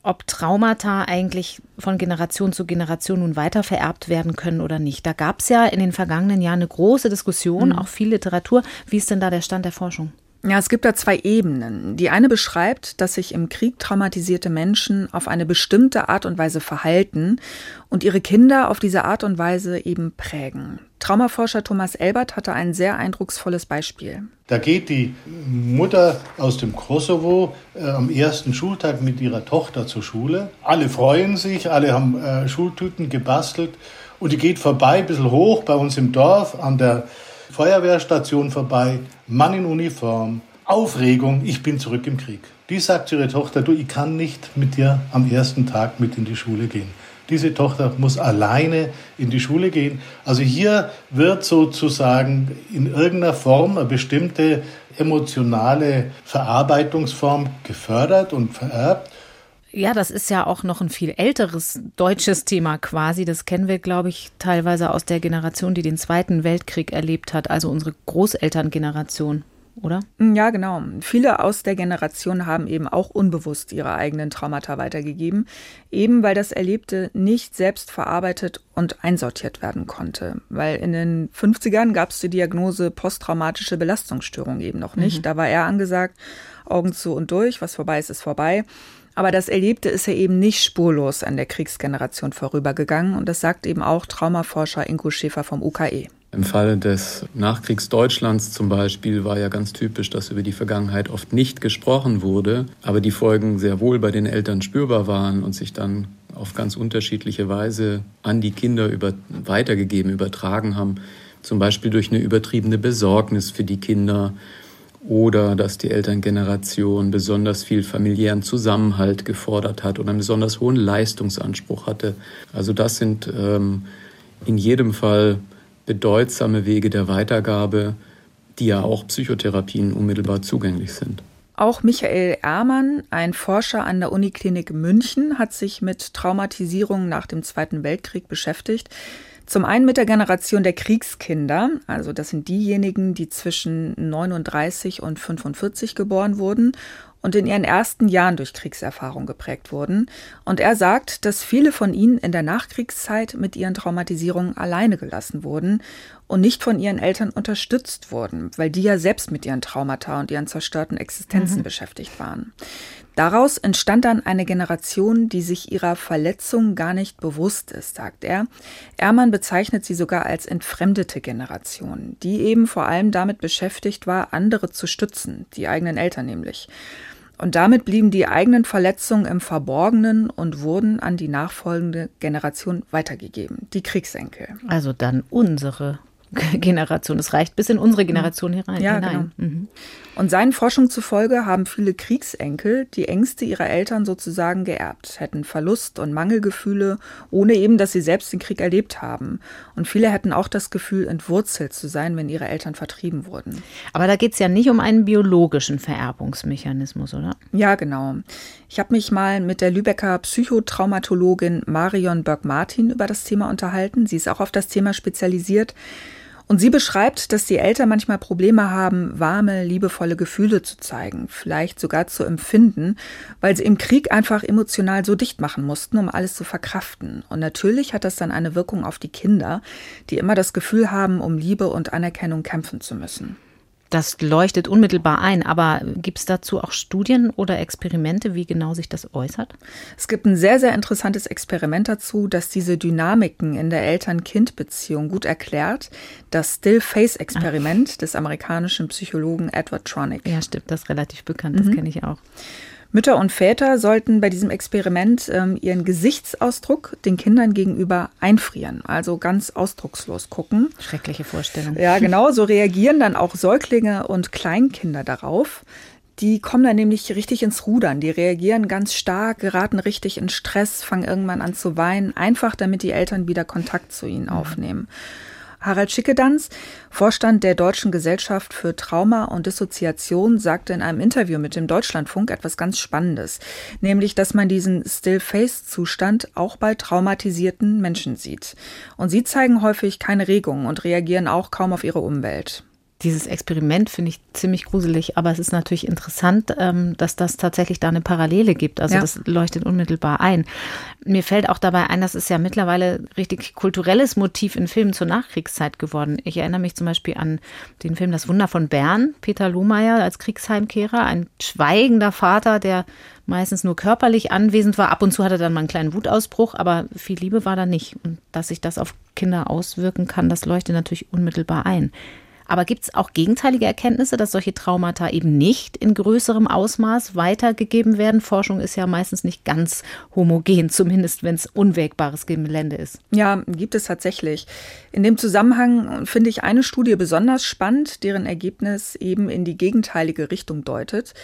ob Traumata eigentlich von Generation zu Generation nun weiter vererbt werden können oder nicht. Da gab es ja in den vergangenen Jahren eine große Diskussion, mhm. auch viel Literatur. Wie ist denn da der Stand der Forschung?
Ja, es gibt da zwei Ebenen. Die eine beschreibt, dass sich im Krieg traumatisierte Menschen auf eine bestimmte Art und Weise verhalten und ihre Kinder auf diese Art und Weise eben prägen. Traumaforscher Thomas Elbert hatte ein sehr eindrucksvolles Beispiel.
Da geht die Mutter aus dem Kosovo äh, am ersten Schultag mit ihrer Tochter zur Schule. Alle freuen sich, alle haben äh, Schultüten gebastelt und die geht vorbei, ein bisschen hoch bei uns im Dorf an der Feuerwehrstation vorbei, Mann in Uniform, Aufregung, ich bin zurück im Krieg. Die sagt zu ihrer Tochter, du, ich kann nicht mit dir am ersten Tag mit in die Schule gehen. Diese Tochter muss alleine in die Schule gehen. Also hier wird sozusagen in irgendeiner Form eine bestimmte emotionale Verarbeitungsform gefördert und vererbt.
Ja, das ist ja auch noch ein viel älteres deutsches Thema quasi. Das kennen wir, glaube ich, teilweise aus der Generation, die den Zweiten Weltkrieg erlebt hat, also unsere Großelterngeneration oder?
Ja, genau. Viele aus der Generation haben eben auch unbewusst ihre eigenen Traumata weitergegeben, eben weil das Erlebte nicht selbst verarbeitet und einsortiert werden konnte. Weil in den 50ern gab es die Diagnose posttraumatische Belastungsstörung eben noch nicht. Mhm. Da war er angesagt, Augen zu und durch, was vorbei ist, ist vorbei. Aber das Erlebte ist ja eben nicht spurlos an der Kriegsgeneration vorübergegangen und das sagt eben auch Traumaforscher Ingo Schäfer vom UKE.
Im Falle des Nachkriegsdeutschlands zum Beispiel war ja ganz typisch, dass über die Vergangenheit oft nicht gesprochen wurde, aber die Folgen sehr wohl bei den Eltern spürbar waren und sich dann auf ganz unterschiedliche Weise an die Kinder über, weitergegeben, übertragen haben. Zum Beispiel durch eine übertriebene Besorgnis für die Kinder oder dass die Elterngeneration besonders viel familiären Zusammenhalt gefordert hat oder einen besonders hohen Leistungsanspruch hatte. Also das sind ähm, in jedem Fall bedeutsame Wege der Weitergabe, die ja auch Psychotherapien unmittelbar zugänglich sind.
Auch Michael Ermann, ein Forscher an der Uniklinik München, hat sich mit Traumatisierung nach dem Zweiten Weltkrieg beschäftigt. Zum einen mit der Generation der Kriegskinder, also das sind diejenigen, die zwischen 39 und 45 geboren wurden und in ihren ersten Jahren durch Kriegserfahrung geprägt wurden. Und er sagt, dass viele von ihnen in der Nachkriegszeit mit ihren Traumatisierungen alleine gelassen wurden und nicht von ihren Eltern unterstützt wurden, weil die ja selbst mit ihren Traumata und ihren zerstörten Existenzen mhm. beschäftigt waren. Daraus entstand dann eine Generation, die sich ihrer Verletzung gar nicht bewusst ist, sagt er. Ermann bezeichnet sie sogar als entfremdete Generation, die eben vor allem damit beschäftigt war, andere zu stützen, die eigenen Eltern nämlich. Und damit blieben die eigenen Verletzungen im Verborgenen und wurden an die nachfolgende Generation weitergegeben, die Kriegsenkel.
Also dann unsere Generation. Es reicht bis in unsere Generation herein.
Ja, hinein. Genau. Mhm. Und seinen Forschungen zufolge haben viele Kriegsenkel die Ängste ihrer Eltern sozusagen geerbt, hätten Verlust und Mangelgefühle, ohne eben, dass sie selbst den Krieg erlebt haben. Und viele hätten auch das Gefühl, entwurzelt zu sein, wenn ihre Eltern vertrieben wurden.
Aber da geht es ja nicht um einen biologischen Vererbungsmechanismus, oder?
Ja, genau. Ich habe mich mal mit der Lübecker Psychotraumatologin Marion Berg-Martin über das Thema unterhalten. Sie ist auch auf das Thema spezialisiert. Und sie beschreibt, dass die Eltern manchmal Probleme haben, warme, liebevolle Gefühle zu zeigen, vielleicht sogar zu empfinden, weil sie im Krieg einfach emotional so dicht machen mussten, um alles zu verkraften. Und natürlich hat das dann eine Wirkung auf die Kinder, die immer das Gefühl haben, um Liebe und Anerkennung kämpfen zu müssen.
Das leuchtet unmittelbar ein, aber gibt es dazu auch Studien oder Experimente, wie genau sich das äußert?
Es gibt ein sehr, sehr interessantes Experiment dazu, das diese Dynamiken in der Eltern-Kind-Beziehung gut erklärt. Das Still-Face-Experiment des amerikanischen Psychologen Edward Tronick.
Ja, stimmt, das ist relativ bekannt, das mhm. kenne ich auch.
Mütter und Väter sollten bei diesem Experiment ähm, ihren Gesichtsausdruck den Kindern gegenüber einfrieren, also ganz ausdruckslos gucken.
Schreckliche Vorstellung.
Ja, genau, so reagieren dann auch Säuglinge und Kleinkinder darauf. Die kommen dann nämlich richtig ins Rudern, die reagieren ganz stark, geraten richtig in Stress, fangen irgendwann an zu weinen, einfach damit die Eltern wieder Kontakt zu ihnen mhm. Harald Schickedanz, Vorstand der Deutschen Gesellschaft für Trauma und Dissoziation, sagte in einem Interview mit dem Deutschlandfunk etwas ganz Spannendes, nämlich, dass man diesen Still-Face-Zustand auch bei traumatisierten Menschen sieht. Und sie zeigen häufig keine Regung und reagieren auch kaum auf ihre Umwelt
dieses Experiment finde ich ziemlich gruselig, aber es ist natürlich interessant, ähm, dass das tatsächlich da eine Parallele gibt. Also ja. das leuchtet unmittelbar ein. Mir fällt auch dabei ein, das ist ja mittlerweile richtig kulturelles Motiv in Filmen zur Nachkriegszeit geworden. Ich erinnere mich zum Beispiel an den Film Das Wunder von Bern, Peter Lohmeier als Kriegsheimkehrer, ein schweigender Vater, der meistens nur körperlich anwesend war. Ab und zu hatte er dann mal einen kleinen Wutausbruch, aber viel Liebe war da nicht. Und dass sich das auf Kinder auswirken kann, das leuchtet natürlich unmittelbar ein. Aber gibt es auch gegenteilige Erkenntnisse, dass solche Traumata eben nicht in größerem Ausmaß weitergegeben werden? Forschung ist ja meistens nicht ganz homogen, zumindest wenn es unwägbares Gelände ist.
Ja, gibt es tatsächlich. In dem Zusammenhang finde ich eine Studie besonders spannend, deren Ergebnis eben in die gegenteilige Richtung deutet.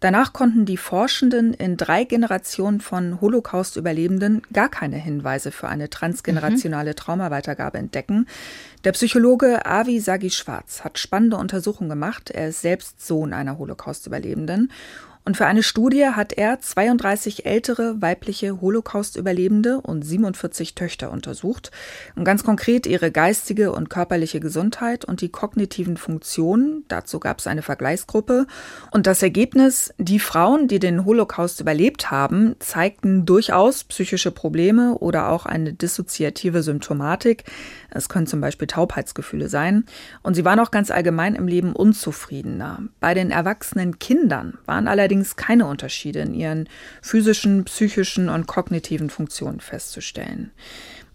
Danach konnten die Forschenden in drei Generationen von Holocaust-Überlebenden gar keine Hinweise für eine transgenerationale mhm. Traumaweitergabe entdecken. Der Psychologe Avi Sagi Schwarz hat spannende Untersuchungen gemacht. Er ist selbst Sohn einer Holocaust-Überlebenden und für eine Studie hat er 32 ältere weibliche Holocaust-Überlebende und 47 Töchter untersucht und ganz konkret ihre geistige und körperliche Gesundheit und die kognitiven Funktionen. Dazu gab es eine Vergleichsgruppe. Und das Ergebnis, die Frauen, die den Holocaust überlebt haben, zeigten durchaus psychische Probleme oder auch eine dissoziative Symptomatik. Es können zum Beispiel Taubheitsgefühle sein. Und sie waren auch ganz allgemein im Leben unzufriedener. Bei den erwachsenen Kindern waren allerdings keine Unterschiede in ihren physischen, psychischen und kognitiven Funktionen festzustellen.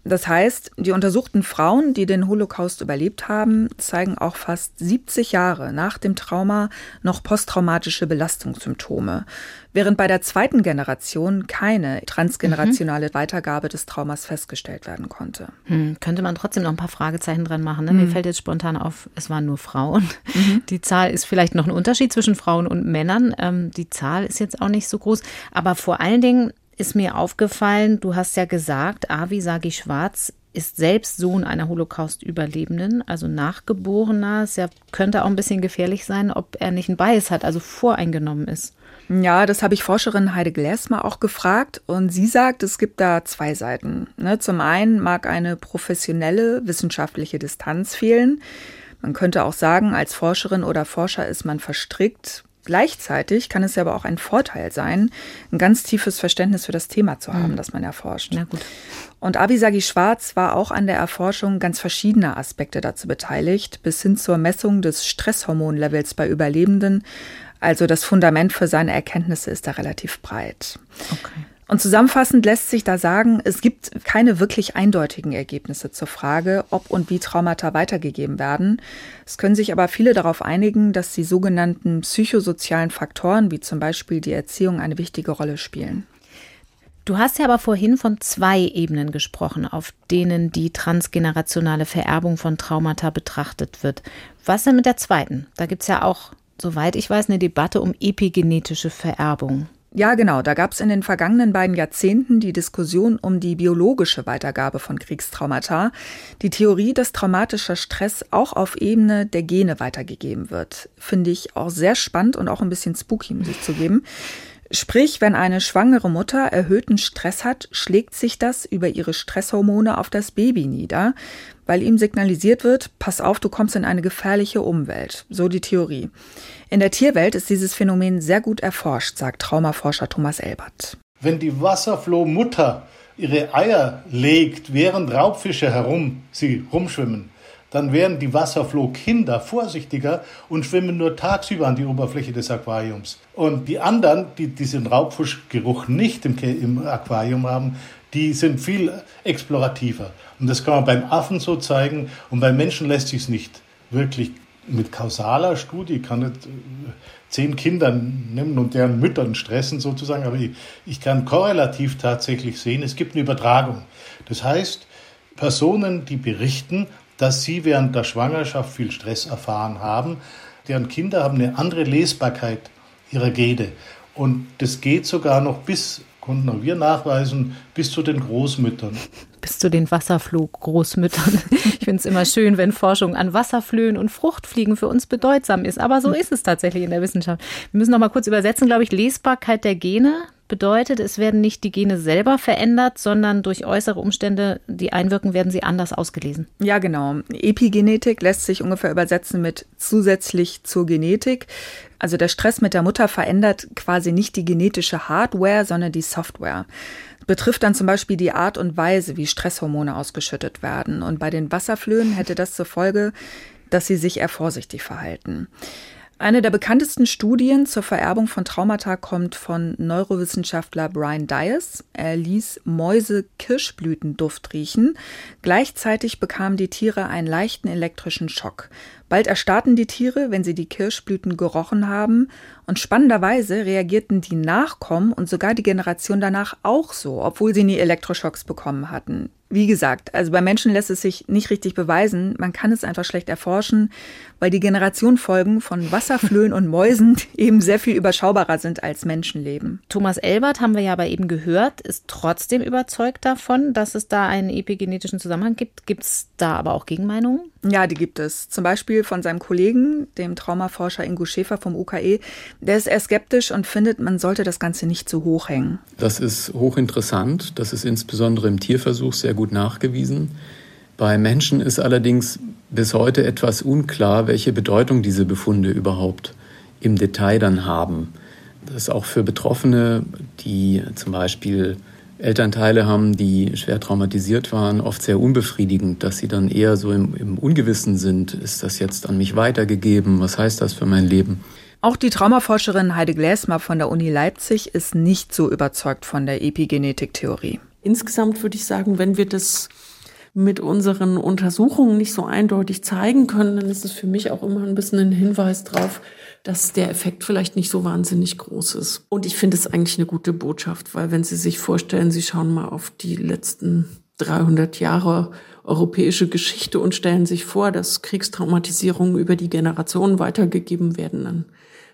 Das heißt, die untersuchten Frauen, die den Holocaust überlebt haben, zeigen auch fast 70 Jahre nach dem Trauma noch posttraumatische Belastungssymptome, während bei der zweiten Generation keine transgenerationale mhm. Weitergabe des Traumas festgestellt werden konnte.
Hm, könnte man trotzdem noch ein paar Fragezeichen dran machen. Ne? Mhm. Mir fällt jetzt spontan auf, es waren nur Frauen. Mhm. Die Zahl ist vielleicht noch ein Unterschied zwischen Frauen und Männern. Ähm, die Zahl ist jetzt auch nicht so groß, aber vor allen Dingen ist mir aufgefallen, du hast ja gesagt, Avi Sagi Schwarz ist selbst Sohn einer Holocaust-Überlebenden, also Nachgeborener. Es ja, könnte auch ein bisschen gefährlich sein, ob er nicht einen Bias hat, also voreingenommen ist.
Ja, das habe ich Forscherin Heide Gläsmer auch gefragt und sie sagt, es gibt da zwei Seiten. Ne, zum einen mag eine professionelle wissenschaftliche Distanz fehlen. Man könnte auch sagen, als Forscherin oder Forscher ist man verstrickt Gleichzeitig kann es ja aber auch ein Vorteil sein, ein ganz tiefes Verständnis für das Thema zu haben, mhm. das man erforscht.
Na gut.
Und Abisagi Schwarz war auch an der Erforschung ganz verschiedener Aspekte dazu beteiligt, bis hin zur Messung des Stresshormonlevels bei Überlebenden. Also das Fundament für seine Erkenntnisse ist da relativ breit. Okay. Und zusammenfassend lässt sich da sagen, es gibt keine wirklich eindeutigen Ergebnisse zur Frage, ob und wie Traumata weitergegeben werden. Es können sich aber viele darauf einigen, dass die sogenannten psychosozialen Faktoren, wie zum Beispiel die Erziehung, eine wichtige Rolle spielen.
Du hast ja aber vorhin von zwei Ebenen gesprochen, auf denen die transgenerationale Vererbung von Traumata betrachtet wird. Was denn mit der zweiten? Da gibt es ja auch, soweit ich weiß, eine Debatte um epigenetische Vererbung.
Ja, genau. Da gab es in den vergangenen beiden Jahrzehnten die Diskussion um die biologische Weitergabe von Kriegstraumata. Die Theorie, dass traumatischer Stress auch auf Ebene der Gene weitergegeben wird, finde ich auch sehr spannend und auch ein bisschen spooky, muss ich zugeben. Sprich, wenn eine schwangere Mutter erhöhten Stress hat, schlägt sich das über ihre Stresshormone auf das Baby nieder, weil ihm signalisiert wird, pass auf, du kommst in eine gefährliche Umwelt. So die Theorie. In der Tierwelt ist dieses Phänomen sehr gut erforscht, sagt Traumaforscher Thomas Elbert.
Wenn die Wasserflohmutter ihre Eier legt, während Raubfische herum sie rumschwimmen, dann wären die Wasserflohkinder vorsichtiger und schwimmen nur tagsüber an die Oberfläche des Aquariums. Und die anderen, die diesen Raubfischgeruch nicht im, im Aquarium haben, die sind viel explorativer. Und das kann man beim Affen so zeigen und beim Menschen lässt sich es nicht wirklich mit kausaler Studie, kann nicht äh, zehn Kinder nehmen und deren Müttern stressen sozusagen, aber ich, ich kann korrelativ tatsächlich sehen, es gibt eine Übertragung. Das heißt, Personen, die berichten, dass sie während der Schwangerschaft viel Stress erfahren haben. Deren Kinder haben eine andere Lesbarkeit ihrer Gene. Und das geht sogar noch bis, konnten auch wir nachweisen, bis zu den Großmüttern.
Bis zu den Wasserflug-Großmüttern. Ich finde es immer schön, wenn Forschung an Wasserflöhen und Fruchtfliegen für uns bedeutsam ist. Aber so ist es tatsächlich in der Wissenschaft. Wir müssen noch mal kurz übersetzen, glaube ich, Lesbarkeit der Gene bedeutet, es werden nicht die Gene selber verändert, sondern durch äußere Umstände, die einwirken, werden sie anders ausgelesen.
Ja, genau. Epigenetik lässt sich ungefähr übersetzen mit zusätzlich zur Genetik. Also der Stress mit der Mutter verändert quasi nicht die genetische Hardware, sondern die Software. Betrifft dann zum Beispiel die Art und Weise, wie Stresshormone ausgeschüttet werden. Und bei den Wasserflöhen hätte das zur Folge, dass sie sich eher vorsichtig verhalten. Eine der bekanntesten Studien zur Vererbung von Traumata kommt von Neurowissenschaftler Brian Dias. Er ließ Mäuse Kirschblütenduft riechen. Gleichzeitig bekamen die Tiere einen leichten elektrischen Schock. Bald erstarrten die Tiere, wenn sie die Kirschblüten gerochen haben, und spannenderweise reagierten die Nachkommen und sogar die Generation danach auch so, obwohl sie nie Elektroschocks bekommen hatten. Wie gesagt, also bei Menschen lässt es sich nicht richtig beweisen, man kann es einfach schlecht erforschen, weil die Generationenfolgen von Wasserflöhen und Mäusen eben sehr viel überschaubarer sind als Menschenleben.
Thomas Elbert haben wir ja aber eben gehört, ist trotzdem überzeugt davon, dass es da einen epigenetischen Zusammenhang gibt. Gibt es da aber auch Gegenmeinungen?
Ja, die gibt es. Zum Beispiel von seinem Kollegen, dem Traumaforscher Ingo Schäfer vom UKE. Der ist eher skeptisch und findet, man sollte das Ganze nicht zu hoch hängen.
Das ist hochinteressant. Das ist insbesondere im Tierversuch sehr gut nachgewiesen. Bei Menschen ist allerdings bis heute etwas unklar, welche Bedeutung diese Befunde überhaupt im Detail dann haben. Das ist auch für Betroffene, die zum Beispiel Elternteile haben, die schwer traumatisiert waren, oft sehr unbefriedigend, dass sie dann eher so im, im Ungewissen sind. Ist das jetzt an mich weitergegeben? Was heißt das für mein Leben?
Auch die Traumaforscherin Heide Gläsmer von der Uni Leipzig ist nicht so überzeugt von der Epigenetiktheorie.
Insgesamt würde ich sagen, wenn wir das mit unseren Untersuchungen nicht so eindeutig zeigen können, dann ist es für mich auch immer ein bisschen ein Hinweis darauf, dass der Effekt vielleicht nicht so wahnsinnig groß ist. Und ich finde es eigentlich eine gute Botschaft, weil wenn Sie sich vorstellen, Sie schauen mal auf die letzten 300 Jahre europäische Geschichte und stellen sich vor, dass Kriegstraumatisierungen über die Generationen weitergegeben werden, dann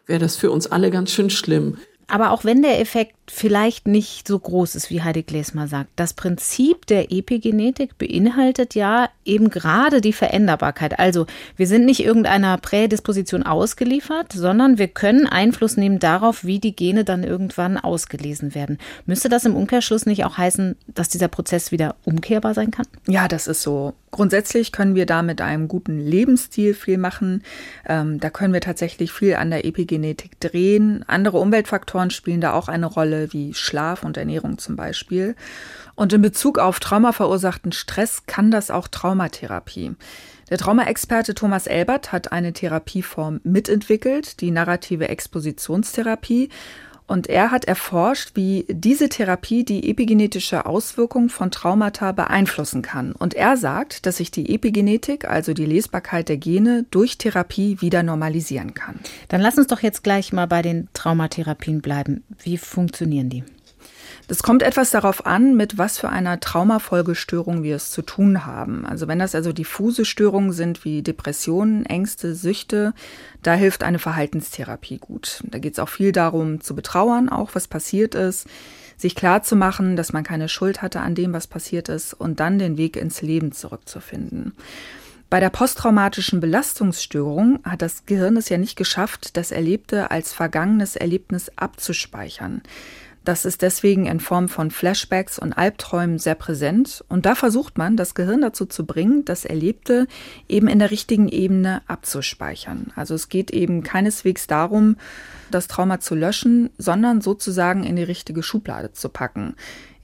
wäre das für uns alle ganz schön schlimm.
Aber auch wenn der Effekt vielleicht nicht so groß ist, wie Heidi Glesmer sagt, das Prinzip der Epigenetik beinhaltet ja eben gerade die Veränderbarkeit. Also wir sind nicht irgendeiner Prädisposition ausgeliefert, sondern wir können Einfluss nehmen darauf, wie die Gene dann irgendwann ausgelesen werden. Müsste das im Umkehrschluss nicht auch heißen, dass dieser Prozess wieder umkehrbar sein kann?
Ja, das ist so. Grundsätzlich können wir da mit einem guten Lebensstil viel machen. Ähm, da können wir tatsächlich viel an der Epigenetik drehen. Andere Umweltfaktoren spielen da auch eine Rolle, wie Schlaf und Ernährung zum Beispiel. Und in Bezug auf traumaverursachten Stress kann das auch Traumatherapie. Der Traumaexperte Thomas Elbert hat eine Therapieform mitentwickelt, die narrative Expositionstherapie. Und er hat erforscht, wie diese Therapie die epigenetische Auswirkung von Traumata beeinflussen kann. Und er sagt, dass sich die Epigenetik, also die Lesbarkeit der Gene, durch Therapie wieder normalisieren kann.
Dann lass uns doch jetzt gleich mal bei den Traumatherapien bleiben. Wie funktionieren die?
Das kommt etwas darauf an, mit was für einer Traumafolgestörung wir es zu tun haben. Also wenn das also diffuse Störungen sind wie Depressionen, Ängste, Süchte, da hilft eine Verhaltenstherapie gut. Da geht es auch viel darum zu betrauern, auch was passiert ist, sich klar zu machen, dass man keine Schuld hatte an dem, was passiert ist und dann den Weg ins Leben zurückzufinden. Bei der posttraumatischen Belastungsstörung hat das Gehirn es ja nicht geschafft, das Erlebte als vergangenes Erlebnis abzuspeichern. Das ist deswegen in Form von Flashbacks und Albträumen sehr präsent. Und da versucht man, das Gehirn dazu zu bringen, das Erlebte eben in der richtigen Ebene abzuspeichern. Also es geht eben keineswegs darum, das Trauma zu löschen, sondern sozusagen in die richtige Schublade zu packen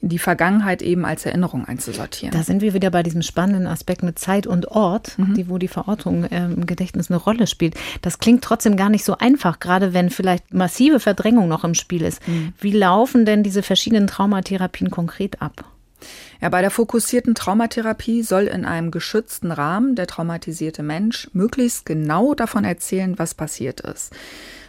die Vergangenheit eben als Erinnerung einzusortieren.
Da sind wir wieder bei diesem spannenden Aspekt mit Zeit und Ort, mhm. die, wo die Verortung äh, im Gedächtnis eine Rolle spielt. Das klingt trotzdem gar nicht so einfach, gerade wenn vielleicht massive Verdrängung noch im Spiel ist. Mhm. Wie laufen denn diese verschiedenen Traumatherapien konkret ab?
Ja, bei der fokussierten Traumatherapie soll in einem geschützten Rahmen der traumatisierte Mensch möglichst genau davon erzählen, was passiert ist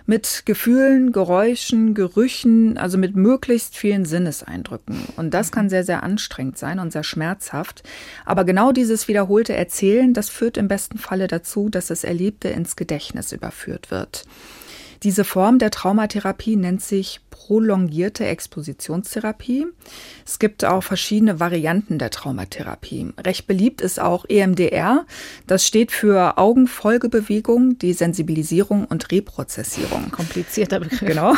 mit Gefühlen, Geräuschen, Gerüchen, also mit möglichst vielen Sinneseindrücken. Und das kann sehr, sehr anstrengend sein und sehr schmerzhaft. Aber genau dieses wiederholte Erzählen, das führt im besten Falle dazu, dass das Erlebte ins Gedächtnis überführt wird. Diese Form der Traumatherapie nennt sich prolongierte Expositionstherapie. Es gibt auch verschiedene Varianten der Traumatherapie. Recht beliebt ist auch EMDR. Das steht für Augenfolgebewegung, Desensibilisierung und Reprozessierung.
Komplizierter Begriff.
Genau.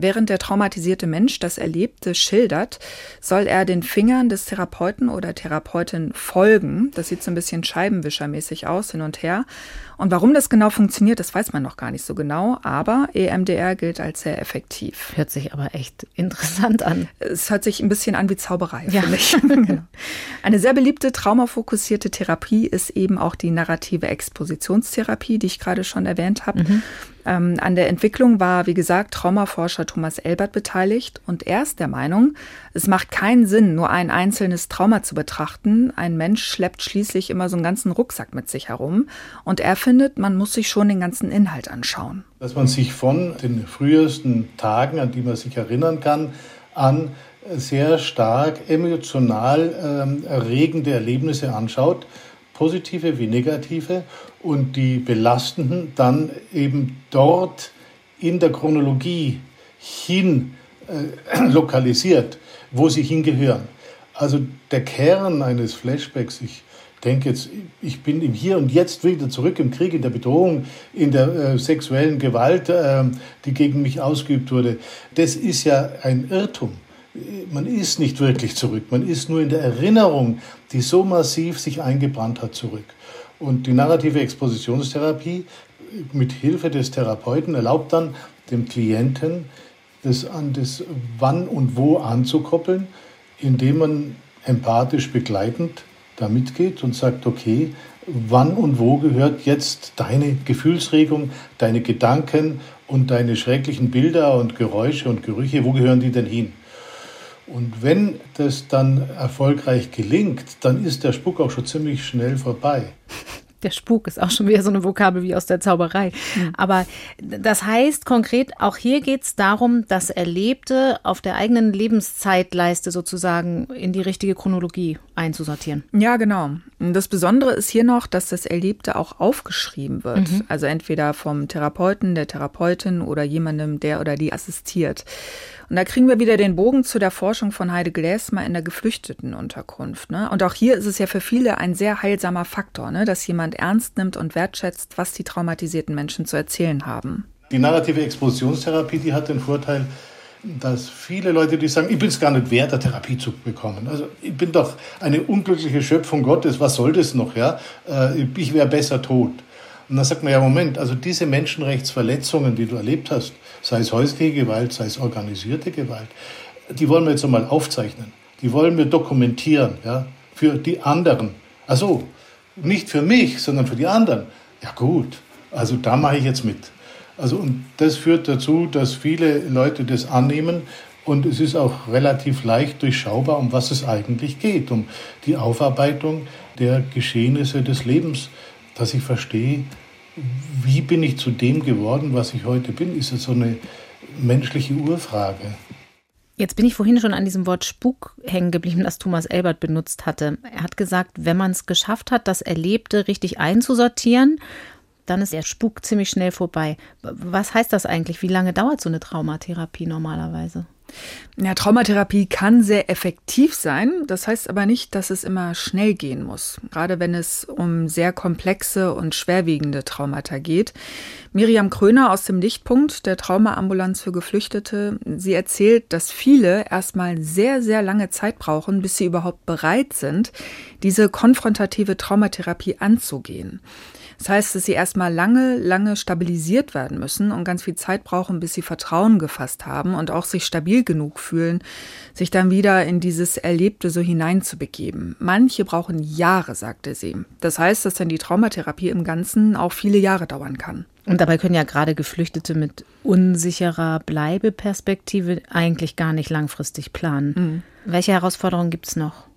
Während der traumatisierte Mensch das Erlebte schildert, soll er den Fingern des Therapeuten oder Therapeutin folgen. Das sieht so ein bisschen scheibenwischermäßig aus, hin und her. Und warum das genau funktioniert, das weiß man noch gar nicht so genau, aber EMDR gilt als sehr effektiv.
Hört sich aber echt interessant an.
Es hört sich ein bisschen an wie Zauberei, ja. finde ich. genau. Eine sehr beliebte traumafokussierte Therapie ist eben auch die narrative Expositionstherapie, die ich gerade schon erwähnt habe. Mhm. Ähm, an der Entwicklung war, wie gesagt, Traumaforscher Thomas Elbert beteiligt und er ist der Meinung, es macht keinen Sinn, nur ein einzelnes Trauma zu betrachten. Ein Mensch schleppt schließlich immer so einen ganzen Rucksack mit sich herum und er findet, man muss sich schon den ganzen Inhalt anschauen.
Dass man sich von den frühesten Tagen, an die man sich erinnern kann, an sehr stark emotional ähm, erregende Erlebnisse anschaut, positive wie negative, und die belastenden dann eben dort in der Chronologie hin äh, lokalisiert, wo sie hingehören. Also der Kern eines Flashbacks, ich denke jetzt, ich bin im Hier und Jetzt wieder zurück im Krieg, in der Bedrohung, in der äh, sexuellen Gewalt, äh, die gegen mich ausgeübt wurde. Das ist ja ein Irrtum man ist nicht wirklich zurück, man ist nur in der Erinnerung, die so massiv sich eingebrannt hat, zurück. Und die narrative Expositionstherapie mit Hilfe des Therapeuten erlaubt dann dem Klienten, das an das Wann und Wo anzukoppeln, indem man empathisch begleitend da mitgeht und sagt, okay, wann und wo gehört jetzt deine Gefühlsregung, deine Gedanken und deine schrecklichen Bilder und Geräusche und Gerüche, wo gehören die denn hin? Und wenn das dann erfolgreich gelingt, dann ist der Spuk auch schon ziemlich schnell vorbei.
Der Spuk ist auch schon wieder so eine Vokabel wie aus der Zauberei. Mhm. Aber das heißt konkret, auch hier geht es darum, das Erlebte auf der eigenen Lebenszeitleiste sozusagen in die richtige Chronologie einzusortieren.
Ja, genau. Das Besondere ist hier noch, dass das Erlebte auch aufgeschrieben wird. Mhm. Also entweder vom Therapeuten, der Therapeutin oder jemandem, der oder die assistiert. Und da kriegen wir wieder den Bogen zu der Forschung von Heide Gläsmer in der Geflüchtetenunterkunft. Ne? Und auch hier ist es ja für viele ein sehr heilsamer Faktor, ne? dass jemand ernst nimmt und wertschätzt, was die traumatisierten Menschen zu erzählen haben.
Die narrative Expositionstherapie, die hat den Vorteil, dass viele Leute, die sagen, ich bin es gar nicht wert, eine Therapie zu bekommen. Also ich bin doch eine unglückliche Schöpfung Gottes, was soll das noch? Ja? Äh, ich wäre besser tot. Und dann sagt man ja, Moment, also diese Menschenrechtsverletzungen, die du erlebt hast, sei es häusliche Gewalt, sei es organisierte Gewalt, die wollen wir jetzt einmal aufzeichnen. Die wollen wir dokumentieren, ja, für die anderen. Also nicht für mich, sondern für die anderen. Ja gut, also da mache ich jetzt mit. Also und das führt dazu, dass viele Leute das annehmen und es ist auch relativ leicht durchschaubar, um was es eigentlich geht, um die Aufarbeitung der Geschehnisse des Lebens dass ich verstehe, wie bin ich zu dem geworden, was ich heute bin, ist das so eine menschliche Urfrage.
Jetzt bin ich vorhin schon an diesem Wort Spuk hängen geblieben, das Thomas Elbert benutzt hatte. Er hat gesagt, wenn man es geschafft hat, das Erlebte richtig einzusortieren, dann ist der Spuk ziemlich schnell vorbei. Was heißt das eigentlich? Wie lange dauert so eine Traumatherapie normalerweise?
Ja, Traumatherapie kann sehr effektiv sein. Das heißt aber nicht, dass es immer schnell gehen muss. Gerade wenn es um sehr komplexe und schwerwiegende Traumata geht. Miriam Kröner aus dem Lichtpunkt der Traumaambulanz für Geflüchtete, sie erzählt, dass viele erstmal sehr, sehr lange Zeit brauchen, bis sie überhaupt bereit sind, diese konfrontative Traumatherapie anzugehen. Das heißt, dass sie erstmal lange, lange stabilisiert werden müssen und ganz viel Zeit brauchen, bis sie Vertrauen gefasst haben und auch sich stabil genug fühlen, sich dann wieder in dieses Erlebte so hineinzubegeben. Manche brauchen Jahre, sagte sie. Das heißt, dass dann die Traumatherapie im Ganzen auch viele Jahre dauern kann.
Und dabei können ja gerade Geflüchtete mit unsicherer Bleibeperspektive eigentlich gar nicht langfristig planen. Mhm. Welche Herausforderungen gibt es noch?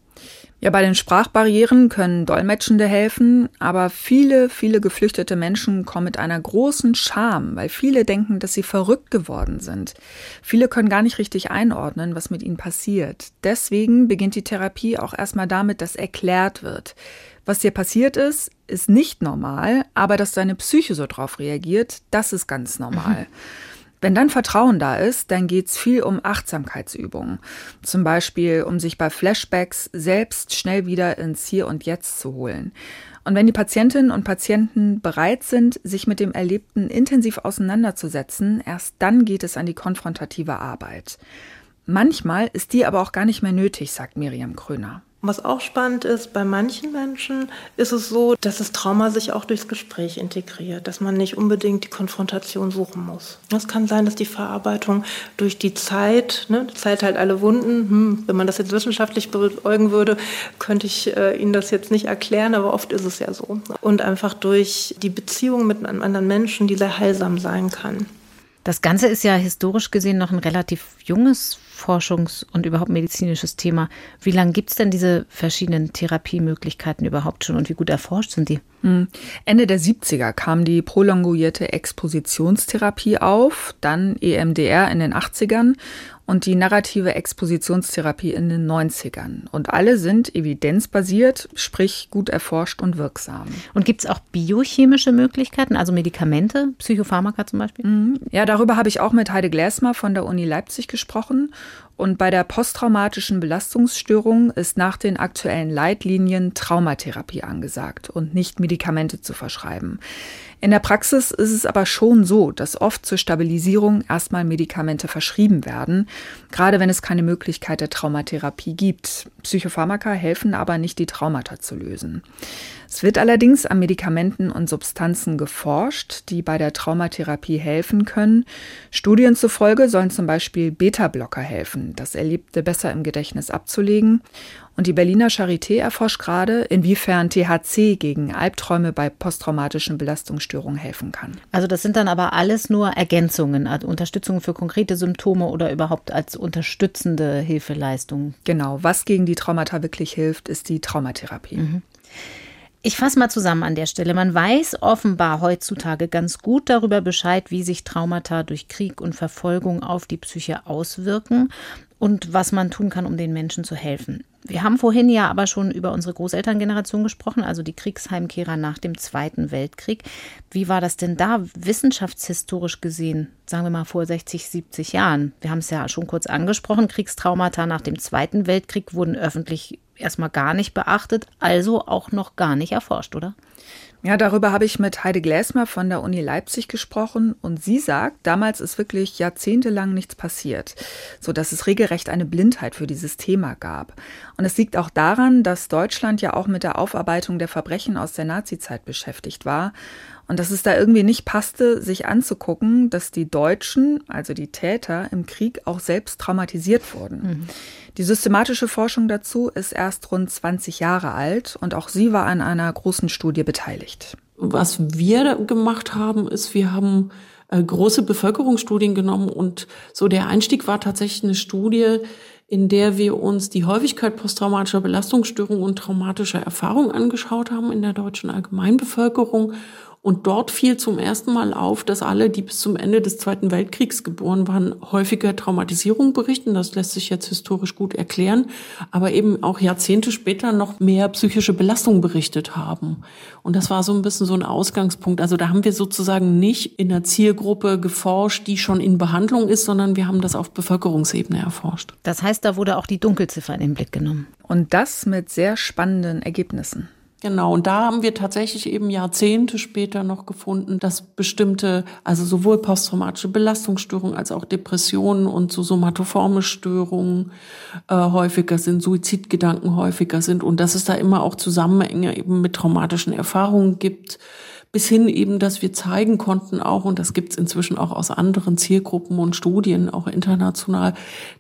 Ja, bei den Sprachbarrieren können Dolmetschende helfen, aber viele, viele geflüchtete Menschen kommen mit einer großen Scham, weil viele denken, dass sie verrückt geworden sind. Viele können gar nicht richtig einordnen, was mit ihnen passiert. Deswegen beginnt die Therapie auch erstmal damit, dass erklärt wird. Was dir passiert ist, ist nicht normal, aber dass deine Psyche so drauf reagiert, das ist ganz normal. Mhm. Wenn dann Vertrauen da ist, dann geht's viel um Achtsamkeitsübungen. Zum Beispiel, um sich bei Flashbacks selbst schnell wieder ins Hier und Jetzt zu holen. Und wenn die Patientinnen und Patienten bereit sind, sich mit dem Erlebten intensiv auseinanderzusetzen, erst dann geht es an die konfrontative Arbeit. Manchmal ist die aber auch gar nicht mehr nötig, sagt Miriam Kröner.
Was auch spannend ist, bei manchen Menschen ist es so, dass das Trauma sich auch durchs Gespräch integriert, dass man nicht unbedingt die Konfrontation suchen muss. Es kann sein, dass die Verarbeitung durch die Zeit, ne, die Zeit halt alle Wunden, hm, wenn man das jetzt wissenschaftlich beäugen würde, könnte ich äh, Ihnen das jetzt nicht erklären, aber oft ist es ja so. Und einfach durch die Beziehung mit einem anderen Menschen, die sehr heilsam sein kann.
Das Ganze ist ja historisch gesehen noch ein relativ junges Forschungs- und überhaupt medizinisches Thema. Wie lange gibt es denn diese verschiedenen Therapiemöglichkeiten überhaupt schon und wie gut erforscht sind die?
Hm. Ende der 70er kam die prolongierte Expositionstherapie auf, dann EMDR in den 80ern und die narrative Expositionstherapie in den 90ern. Und alle sind evidenzbasiert, sprich gut erforscht und wirksam.
Und gibt es auch biochemische Möglichkeiten, also Medikamente, Psychopharmaka zum Beispiel?
Mhm. Ja, darüber habe ich auch mit Heide Gläsmer von der Uni Leipzig gesprochen. Und bei der posttraumatischen Belastungsstörung ist nach den aktuellen Leitlinien Traumatherapie angesagt und nicht Medikamente zu verschreiben. In der Praxis ist es aber schon so, dass oft zur Stabilisierung erstmal Medikamente verschrieben werden, gerade wenn es keine Möglichkeit der Traumatherapie gibt. Psychopharmaka helfen aber nicht, die Traumata zu lösen. Es wird allerdings an Medikamenten und Substanzen geforscht, die bei der Traumatherapie helfen können. Studien zufolge sollen zum Beispiel Beta-Blocker helfen, das Erlebte besser im Gedächtnis abzulegen. Und die Berliner Charité erforscht gerade, inwiefern THC gegen Albträume bei posttraumatischen Belastungsstörungen helfen kann.
Also das sind dann aber alles nur Ergänzungen, also Unterstützung für konkrete Symptome oder überhaupt als unterstützende Hilfeleistung.
Genau, was gegen die Traumata wirklich hilft, ist die Traumatherapie. Mhm.
Ich fasse mal zusammen an der Stelle. Man weiß offenbar heutzutage ganz gut darüber Bescheid, wie sich Traumata durch Krieg und Verfolgung auf die Psyche auswirken und was man tun kann, um den Menschen zu helfen. Wir haben vorhin ja aber schon über unsere Großelterngeneration gesprochen, also die Kriegsheimkehrer nach dem Zweiten Weltkrieg. Wie war das denn da wissenschaftshistorisch gesehen, sagen wir mal vor 60, 70 Jahren? Wir haben es ja schon kurz angesprochen, Kriegstraumata nach dem Zweiten Weltkrieg wurden öffentlich erstmal gar nicht beachtet, also auch noch gar nicht erforscht, oder?
Ja, darüber habe ich mit Heide Gläsmer von der Uni Leipzig gesprochen und sie sagt, damals ist wirklich jahrzehntelang nichts passiert, so dass es regelrecht eine Blindheit für dieses Thema gab. Und es liegt auch daran, dass Deutschland ja auch mit der Aufarbeitung der Verbrechen aus der Nazizeit beschäftigt war und dass es da irgendwie nicht passte, sich anzugucken, dass die Deutschen, also die Täter im Krieg auch selbst traumatisiert wurden. Mhm. Die systematische Forschung dazu ist erst rund 20 Jahre alt und auch sie war an einer großen Studie beteiligt.
Was wir gemacht haben, ist, wir haben äh, große Bevölkerungsstudien genommen und so der Einstieg war tatsächlich eine Studie, in der wir uns die Häufigkeit posttraumatischer Belastungsstörungen und traumatischer Erfahrungen angeschaut haben in der deutschen Allgemeinbevölkerung und dort fiel zum ersten Mal auf, dass alle, die bis zum Ende des Zweiten Weltkriegs geboren waren, häufiger Traumatisierung berichten. Das lässt sich jetzt historisch gut erklären. Aber eben auch Jahrzehnte später noch mehr psychische Belastung berichtet haben. Und das war so ein bisschen so ein Ausgangspunkt. Also da haben wir sozusagen nicht in der Zielgruppe geforscht, die schon in Behandlung ist, sondern wir haben das auf Bevölkerungsebene erforscht.
Das heißt, da wurde auch die Dunkelziffer in den Blick genommen.
Und das mit sehr spannenden Ergebnissen.
Genau, und da haben wir tatsächlich eben Jahrzehnte später noch gefunden, dass bestimmte, also sowohl posttraumatische Belastungsstörungen als auch Depressionen und so somatoforme Störungen äh, häufiger sind, Suizidgedanken häufiger sind und dass es da immer auch Zusammenhänge eben mit traumatischen Erfahrungen gibt bis hin eben, dass wir zeigen konnten auch, und das gibt es inzwischen auch aus anderen Zielgruppen und Studien, auch international,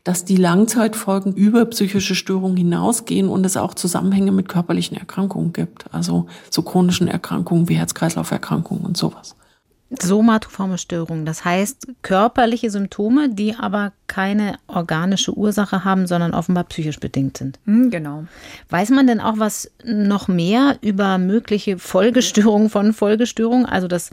dass die Langzeitfolgen über psychische Störungen hinausgehen und es auch Zusammenhänge mit körperlichen Erkrankungen gibt. Also so chronischen Erkrankungen wie Herz-Kreislauf-Erkrankungen und sowas.
Somatoforme Störungen, das heißt körperliche Symptome, die aber keine organische Ursache haben, sondern offenbar psychisch bedingt sind.
Hm, genau.
Weiß man denn auch was noch mehr über mögliche Folgestörungen von Folgestörungen? Also das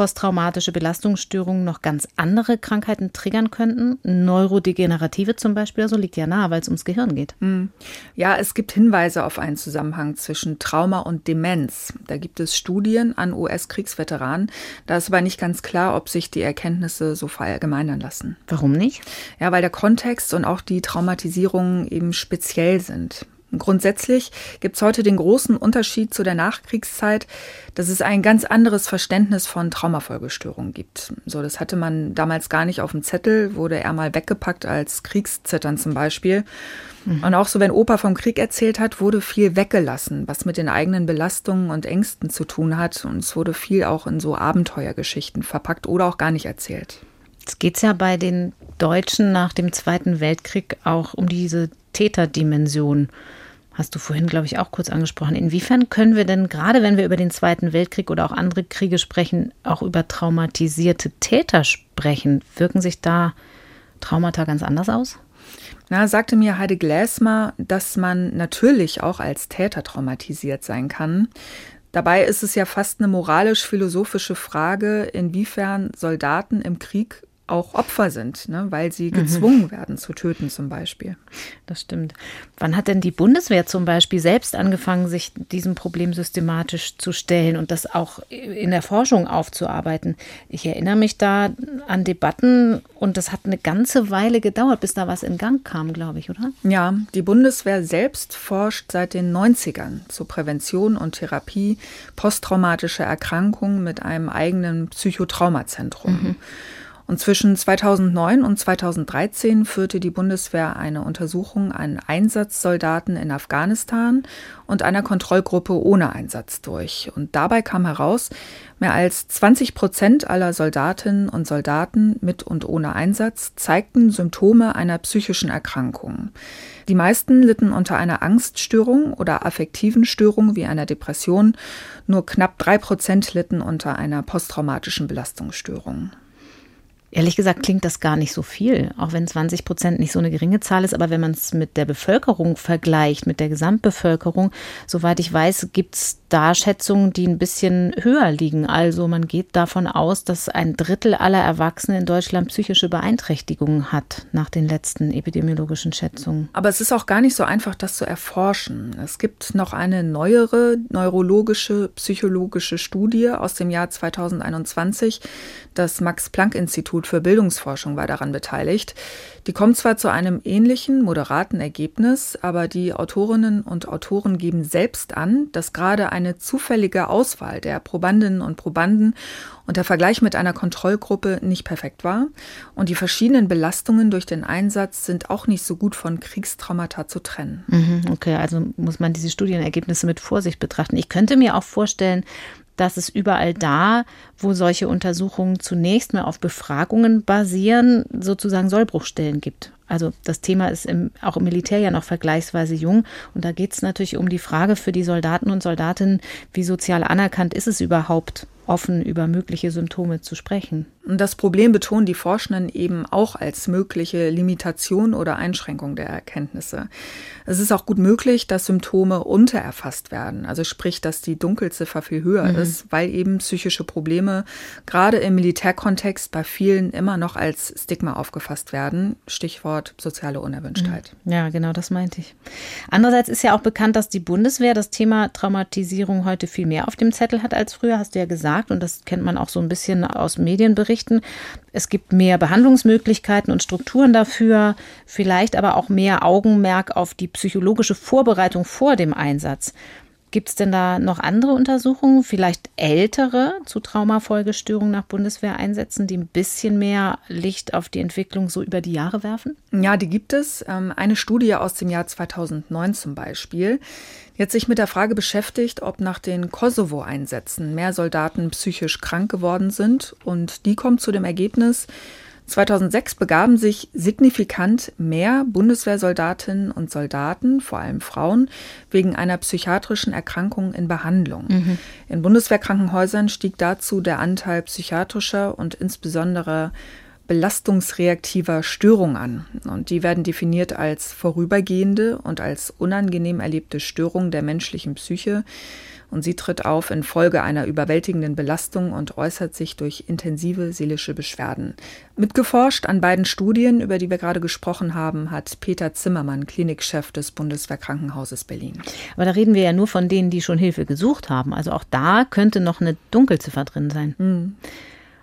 posttraumatische Belastungsstörungen noch ganz andere Krankheiten triggern könnten. Neurodegenerative zum Beispiel, also liegt ja nahe, weil es ums Gehirn geht. Hm.
Ja, es gibt Hinweise auf einen Zusammenhang zwischen Trauma und Demenz. Da gibt es Studien an US-Kriegsveteranen. Da ist aber nicht ganz klar, ob sich die Erkenntnisse so verallgemeinern lassen.
Warum nicht?
Ja, weil der Kontext und auch die Traumatisierungen eben speziell sind. Grundsätzlich gibt es heute den großen Unterschied zu der Nachkriegszeit, dass es ein ganz anderes Verständnis von Traumafolgestörungen gibt. So, das hatte man damals gar nicht auf dem Zettel, wurde er mal weggepackt als Kriegszittern zum Beispiel. Mhm. Und auch so, wenn Opa vom Krieg erzählt hat, wurde viel weggelassen, was mit den eigenen Belastungen und Ängsten zu tun hat. Und es wurde viel auch in so Abenteuergeschichten verpackt oder auch gar nicht erzählt.
Jetzt geht es ja bei den Deutschen nach dem Zweiten Weltkrieg auch um diese Täterdimension hast du vorhin, glaube ich, auch kurz angesprochen. Inwiefern können wir denn, gerade wenn wir über den Zweiten Weltkrieg oder auch andere Kriege sprechen, auch über traumatisierte Täter sprechen? Wirken sich da Traumata ganz anders aus?
Na, sagte mir Heide Gläsmer, dass man natürlich auch als Täter traumatisiert sein kann. Dabei ist es ja fast eine moralisch-philosophische Frage, inwiefern Soldaten im Krieg auch Opfer sind, ne, weil sie mhm. gezwungen mhm. werden zu töten zum Beispiel.
Das stimmt. Wann hat denn die Bundeswehr zum Beispiel selbst angefangen, sich diesem Problem systematisch zu stellen und das auch in der Forschung aufzuarbeiten? Ich erinnere mich da an Debatten und das hat eine ganze Weile gedauert, bis da was in Gang kam, glaube ich, oder?
Ja, die Bundeswehr selbst forscht seit den 90ern zur Prävention und Therapie posttraumatischer Erkrankungen mit einem eigenen Psychotraumazentrum. Mhm. Und zwischen 2009 und 2013 führte die Bundeswehr eine Untersuchung an Einsatzsoldaten in Afghanistan und einer Kontrollgruppe ohne Einsatz durch. Und dabei kam heraus, mehr als 20 Prozent aller Soldatinnen und Soldaten mit und ohne Einsatz zeigten Symptome einer psychischen Erkrankung. Die meisten litten unter einer Angststörung oder affektiven Störung wie einer Depression. Nur knapp drei Prozent litten unter einer posttraumatischen Belastungsstörung.
Ehrlich gesagt klingt das gar nicht so viel, auch wenn 20 Prozent nicht so eine geringe Zahl ist. Aber wenn man es mit der Bevölkerung vergleicht, mit der Gesamtbevölkerung, soweit ich weiß, gibt es da Schätzungen, die ein bisschen höher liegen. Also man geht davon aus, dass ein Drittel aller Erwachsenen in Deutschland psychische Beeinträchtigungen hat, nach den letzten epidemiologischen Schätzungen.
Aber es ist auch gar nicht so einfach, das zu erforschen. Es gibt noch eine neuere neurologische, psychologische Studie aus dem Jahr 2021. Das Max-Planck-Institut für Bildungsforschung war daran beteiligt. Die kommt zwar zu einem ähnlichen, moderaten Ergebnis, aber die Autorinnen und Autoren geben selbst an, dass gerade eine zufällige Auswahl der Probandinnen und Probanden und der Vergleich mit einer Kontrollgruppe nicht perfekt war. Und die verschiedenen Belastungen durch den Einsatz sind auch nicht so gut von Kriegstraumata zu trennen.
Mhm, okay, also muss man diese Studienergebnisse mit Vorsicht betrachten. Ich könnte mir auch vorstellen, dass es überall da, wo solche Untersuchungen zunächst mal auf Befragungen basieren, sozusagen Sollbruchstellen gibt. Also das Thema ist im, auch im Militär ja noch vergleichsweise jung. Und da geht es natürlich um die Frage für die Soldaten und Soldatinnen, wie sozial anerkannt ist es überhaupt, offen über mögliche Symptome zu sprechen.
Und das Problem betonen die Forschenden eben auch als mögliche Limitation oder Einschränkung der Erkenntnisse. Es ist auch gut möglich, dass Symptome untererfasst werden, also sprich, dass die Dunkelziffer viel höher mhm. ist, weil eben psychische Probleme gerade im Militärkontext bei vielen immer noch als Stigma aufgefasst werden. Stichwort soziale Unerwünschtheit.
Mhm. Ja, genau, das meinte ich. Andererseits ist ja auch bekannt, dass die Bundeswehr das Thema Traumatisierung heute viel mehr auf dem Zettel hat als früher, hast du ja gesagt, und das kennt man auch so ein bisschen aus Medienberichten berichten. Es gibt mehr Behandlungsmöglichkeiten und Strukturen dafür, vielleicht aber auch mehr Augenmerk auf die psychologische Vorbereitung vor dem Einsatz. Gibt es denn da noch andere Untersuchungen, vielleicht ältere zu Traumafolgestörungen nach Bundeswehreinsätzen, die ein bisschen mehr Licht auf die Entwicklung so über die Jahre werfen?
Ja, die gibt es. Ähm, eine Studie aus dem Jahr 2009 zum Beispiel. Die hat sich mit der Frage beschäftigt, ob nach den Kosovo-Einsätzen mehr Soldaten psychisch krank geworden sind. Und die kommt zu dem Ergebnis, 2006 begaben sich signifikant mehr Bundeswehrsoldatinnen und Soldaten, vor allem Frauen, wegen einer psychiatrischen Erkrankung in Behandlung. Mhm. In Bundeswehrkrankenhäusern stieg dazu der Anteil psychiatrischer und insbesondere belastungsreaktiver Störungen an. Und die werden definiert als vorübergehende und als unangenehm erlebte Störung der menschlichen Psyche, und sie tritt auf infolge einer überwältigenden Belastung und äußert sich durch intensive seelische Beschwerden. Mitgeforscht an beiden Studien, über die wir gerade gesprochen haben, hat Peter Zimmermann, Klinikchef des Bundeswehrkrankenhauses Berlin.
Aber da reden wir ja nur von denen, die schon Hilfe gesucht haben. Also auch da könnte noch eine Dunkelziffer drin sein. Mhm.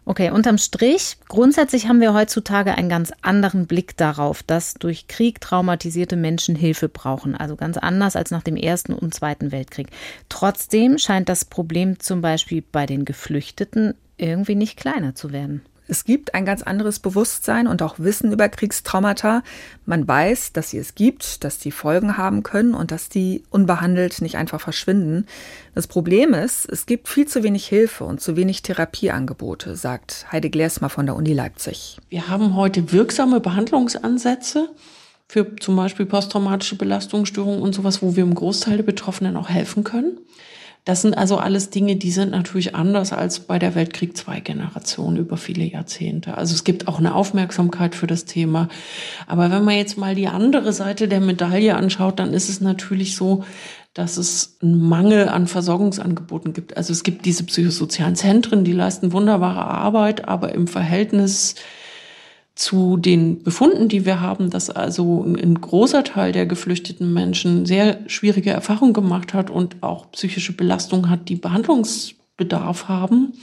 Okay, unterm Strich, grundsätzlich haben wir heutzutage einen ganz anderen Blick darauf, dass durch Krieg traumatisierte Menschen Hilfe brauchen. Also ganz anders als nach dem Ersten und Zweiten Weltkrieg. Trotzdem scheint das Problem zum Beispiel bei den Geflüchteten irgendwie nicht kleiner zu werden.
Es gibt ein ganz anderes Bewusstsein und auch Wissen über Kriegstraumata. Man weiß, dass sie es gibt, dass die Folgen haben können und dass die unbehandelt nicht einfach verschwinden. Das Problem ist, es gibt viel zu wenig Hilfe und zu wenig Therapieangebote, sagt Heide Glersma von der Uni Leipzig.
Wir haben heute wirksame Behandlungsansätze für zum Beispiel posttraumatische Belastungsstörungen und sowas, wo wir im Großteil der Betroffenen auch helfen können. Das sind also alles Dinge, die sind natürlich anders als bei der Weltkrieg II Generation über viele Jahrzehnte. Also es gibt auch eine Aufmerksamkeit für das Thema. Aber wenn man jetzt mal die andere Seite der Medaille anschaut, dann ist es natürlich so, dass es einen Mangel an Versorgungsangeboten gibt. Also es gibt diese psychosozialen Zentren, die leisten wunderbare Arbeit, aber im Verhältnis zu den Befunden, die wir haben, dass also ein großer Teil der geflüchteten Menschen sehr schwierige Erfahrungen gemacht hat und auch psychische Belastung hat, die Behandlungsbedarf haben.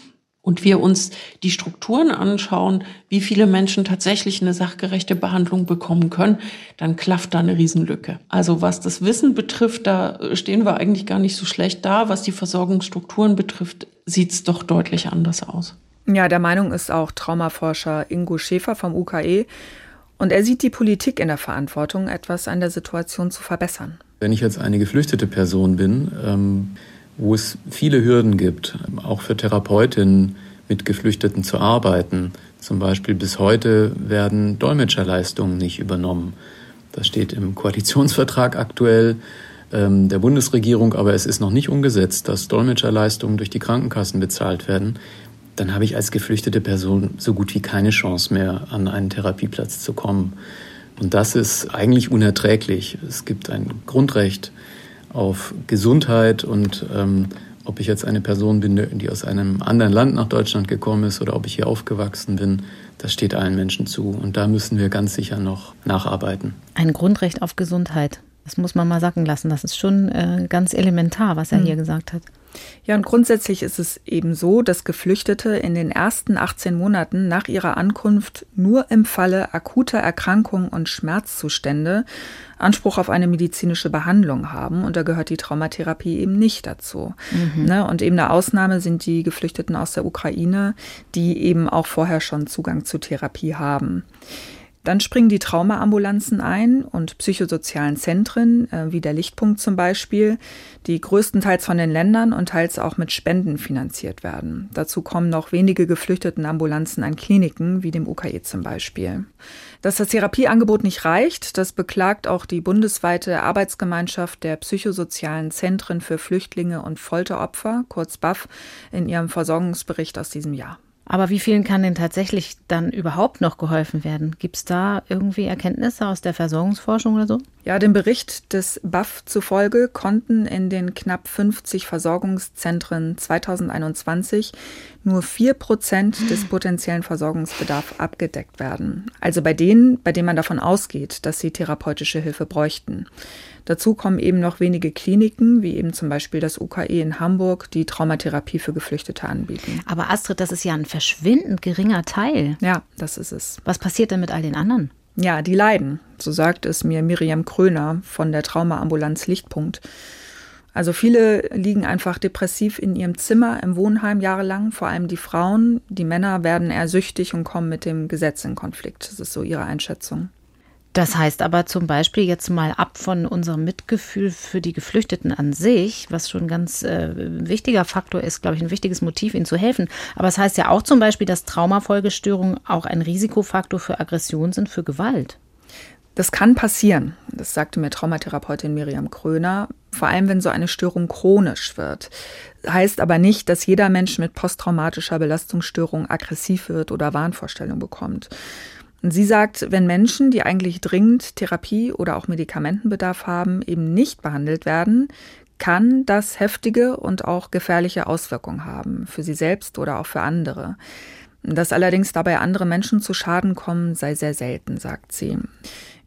Und wir uns die Strukturen anschauen, wie viele Menschen tatsächlich eine sachgerechte Behandlung bekommen können, dann klafft da eine Riesenlücke. Also was das Wissen betrifft, da stehen wir eigentlich gar nicht so schlecht da. Was die Versorgungsstrukturen betrifft, sieht es doch deutlich anders aus.
Ja, der Meinung ist auch Traumaforscher Ingo Schäfer vom UKE. Und er sieht die Politik in der Verantwortung, etwas an der Situation zu verbessern.
Wenn ich jetzt eine geflüchtete Person bin, ähm, wo es viele Hürden gibt, auch für Therapeutinnen mit Geflüchteten zu arbeiten, zum Beispiel bis heute werden Dolmetscherleistungen nicht übernommen. Das steht im Koalitionsvertrag aktuell ähm, der Bundesregierung, aber es ist noch nicht umgesetzt, dass Dolmetscherleistungen durch die Krankenkassen bezahlt werden dann habe ich als geflüchtete Person so gut wie keine Chance mehr, an einen Therapieplatz zu kommen. Und das ist eigentlich unerträglich. Es gibt ein Grundrecht auf Gesundheit und ähm, ob ich jetzt eine Person bin, die aus einem anderen Land nach Deutschland gekommen ist oder ob ich hier aufgewachsen bin, das steht allen Menschen zu. Und da müssen wir ganz sicher noch nacharbeiten.
Ein Grundrecht auf Gesundheit. Das muss man mal sacken lassen. Das ist schon äh, ganz elementar, was er mhm. hier gesagt hat.
Ja, und grundsätzlich ist es eben so, dass Geflüchtete in den ersten 18 Monaten nach ihrer Ankunft nur im Falle akuter Erkrankungen und Schmerzzustände Anspruch auf eine medizinische Behandlung haben. Und da gehört die Traumatherapie eben nicht dazu. Mhm. Ne? Und eben eine Ausnahme sind die Geflüchteten aus der Ukraine, die eben auch vorher schon Zugang zu Therapie haben. Dann springen die Traumaambulanzen ein und psychosozialen Zentren, äh, wie der Lichtpunkt zum Beispiel, die größtenteils von den Ländern und teils auch mit Spenden finanziert werden. Dazu kommen noch wenige geflüchteten Ambulanzen an Kliniken, wie dem UKE zum Beispiel. Dass das Therapieangebot nicht reicht, das beklagt auch die bundesweite Arbeitsgemeinschaft der psychosozialen Zentren für Flüchtlinge und Folteropfer, kurz BAF, in ihrem Versorgungsbericht aus diesem Jahr.
Aber wie vielen kann denn tatsächlich dann überhaupt noch geholfen werden? Gibt es da irgendwie Erkenntnisse aus der Versorgungsforschung oder so?
Ja, dem Bericht des BAF zufolge konnten in den knapp 50 Versorgungszentren 2021 nur vier Prozent des potenziellen Versorgungsbedarfs abgedeckt werden. Also bei denen, bei denen man davon ausgeht, dass sie therapeutische Hilfe bräuchten. Dazu kommen eben noch wenige Kliniken, wie eben zum Beispiel das UKE in Hamburg, die Traumatherapie für Geflüchtete anbieten.
Aber Astrid, das ist ja ein verschwindend geringer Teil.
Ja, das ist es.
Was passiert denn mit all den anderen?
Ja, die leiden. So sagt es mir Miriam Kröner von der Traumaambulanz Lichtpunkt. Also viele liegen einfach depressiv in ihrem Zimmer im Wohnheim jahrelang, vor allem die Frauen. Die Männer werden eher süchtig und kommen mit dem Gesetz in Konflikt. Das ist so ihre Einschätzung.
Das heißt aber zum Beispiel jetzt mal ab von unserem Mitgefühl für die Geflüchteten an sich, was schon ein ganz äh, wichtiger Faktor ist, glaube ich, ein wichtiges Motiv, ihnen zu helfen. Aber es das heißt ja auch zum Beispiel, dass Traumafolgestörungen auch ein Risikofaktor für Aggression sind, für Gewalt.
Das kann passieren, das sagte mir Traumatherapeutin Miriam Kröner, vor allem wenn so eine Störung chronisch wird. Heißt aber nicht, dass jeder Mensch mit posttraumatischer Belastungsstörung aggressiv wird oder Wahnvorstellungen bekommt. Sie sagt, wenn Menschen, die eigentlich dringend Therapie oder auch Medikamentenbedarf haben, eben nicht behandelt werden, kann das heftige und auch gefährliche Auswirkungen haben, für sie selbst oder auch für andere. Dass allerdings dabei andere Menschen zu Schaden kommen, sei sehr selten, sagt sie.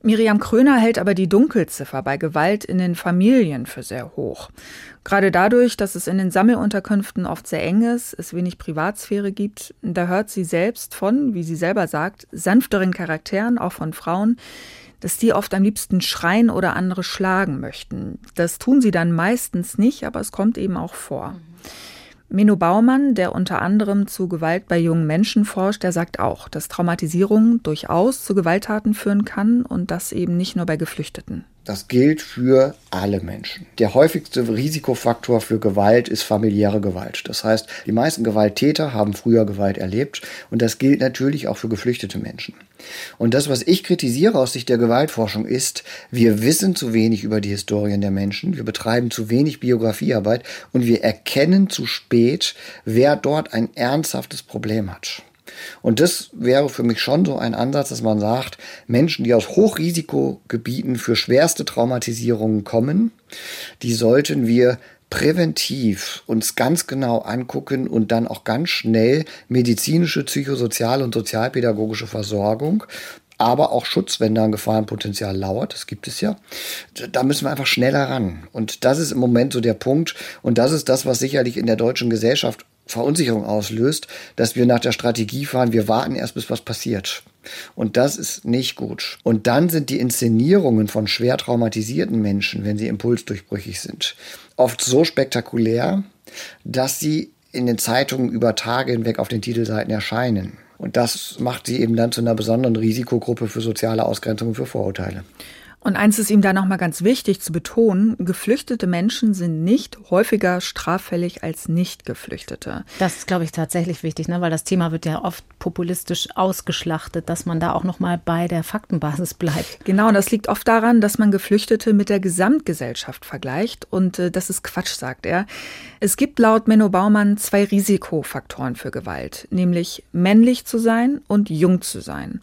Miriam Kröner hält aber die Dunkelziffer bei Gewalt in den Familien für sehr hoch. Gerade dadurch, dass es in den Sammelunterkünften oft sehr eng ist, es wenig Privatsphäre gibt, da hört sie selbst von, wie sie selber sagt, sanfteren Charakteren, auch von Frauen, dass die oft am liebsten schreien oder andere schlagen möchten. Das tun sie dann meistens nicht, aber es kommt eben auch vor. Menno Baumann, der unter anderem zu Gewalt bei jungen Menschen forscht, der sagt auch, dass Traumatisierung durchaus zu Gewalttaten führen kann und das eben nicht nur bei Geflüchteten.
Das gilt für alle Menschen. Der häufigste Risikofaktor für Gewalt ist familiäre Gewalt. Das heißt, die meisten Gewalttäter haben früher Gewalt erlebt und das gilt natürlich auch für geflüchtete Menschen. Und das, was ich kritisiere aus Sicht der Gewaltforschung, ist, wir wissen zu wenig über die Historien der Menschen, wir betreiben zu wenig Biografiearbeit und wir erkennen zu spät, wer dort ein ernsthaftes Problem hat. Und das wäre für mich schon so ein Ansatz, dass man sagt, Menschen, die aus Hochrisikogebieten für schwerste Traumatisierungen kommen, die sollten wir präventiv uns ganz genau angucken und dann auch ganz schnell medizinische, psychosoziale und sozialpädagogische Versorgung aber auch Schutz, wenn da ein Gefahrenpotenzial lauert. Das gibt es ja. Da müssen wir einfach schneller ran. Und das ist im Moment so der Punkt. Und das ist das, was sicherlich in der deutschen Gesellschaft Verunsicherung auslöst, dass wir nach der Strategie fahren, wir warten erst, bis was passiert. Und das ist nicht gut. Und dann sind die Inszenierungen von schwer traumatisierten Menschen, wenn sie impulsdurchbrüchig sind, oft so spektakulär, dass sie in den Zeitungen über Tage hinweg auf den Titelseiten erscheinen. Und das macht sie eben dann zu einer besonderen Risikogruppe für soziale Ausgrenzung und für Vorurteile.
Und eins ist ihm da nochmal ganz wichtig zu betonen, geflüchtete Menschen sind nicht häufiger straffällig als Nicht-Geflüchtete.
Das ist, glaube ich, tatsächlich wichtig, ne? weil das Thema wird ja oft populistisch ausgeschlachtet, dass man da auch nochmal bei der Faktenbasis bleibt.
Genau, und das liegt oft daran, dass man Geflüchtete mit der Gesamtgesellschaft vergleicht. Und äh, das ist Quatsch, sagt er. Es gibt laut Menno Baumann zwei Risikofaktoren für Gewalt, nämlich männlich zu sein und jung zu sein.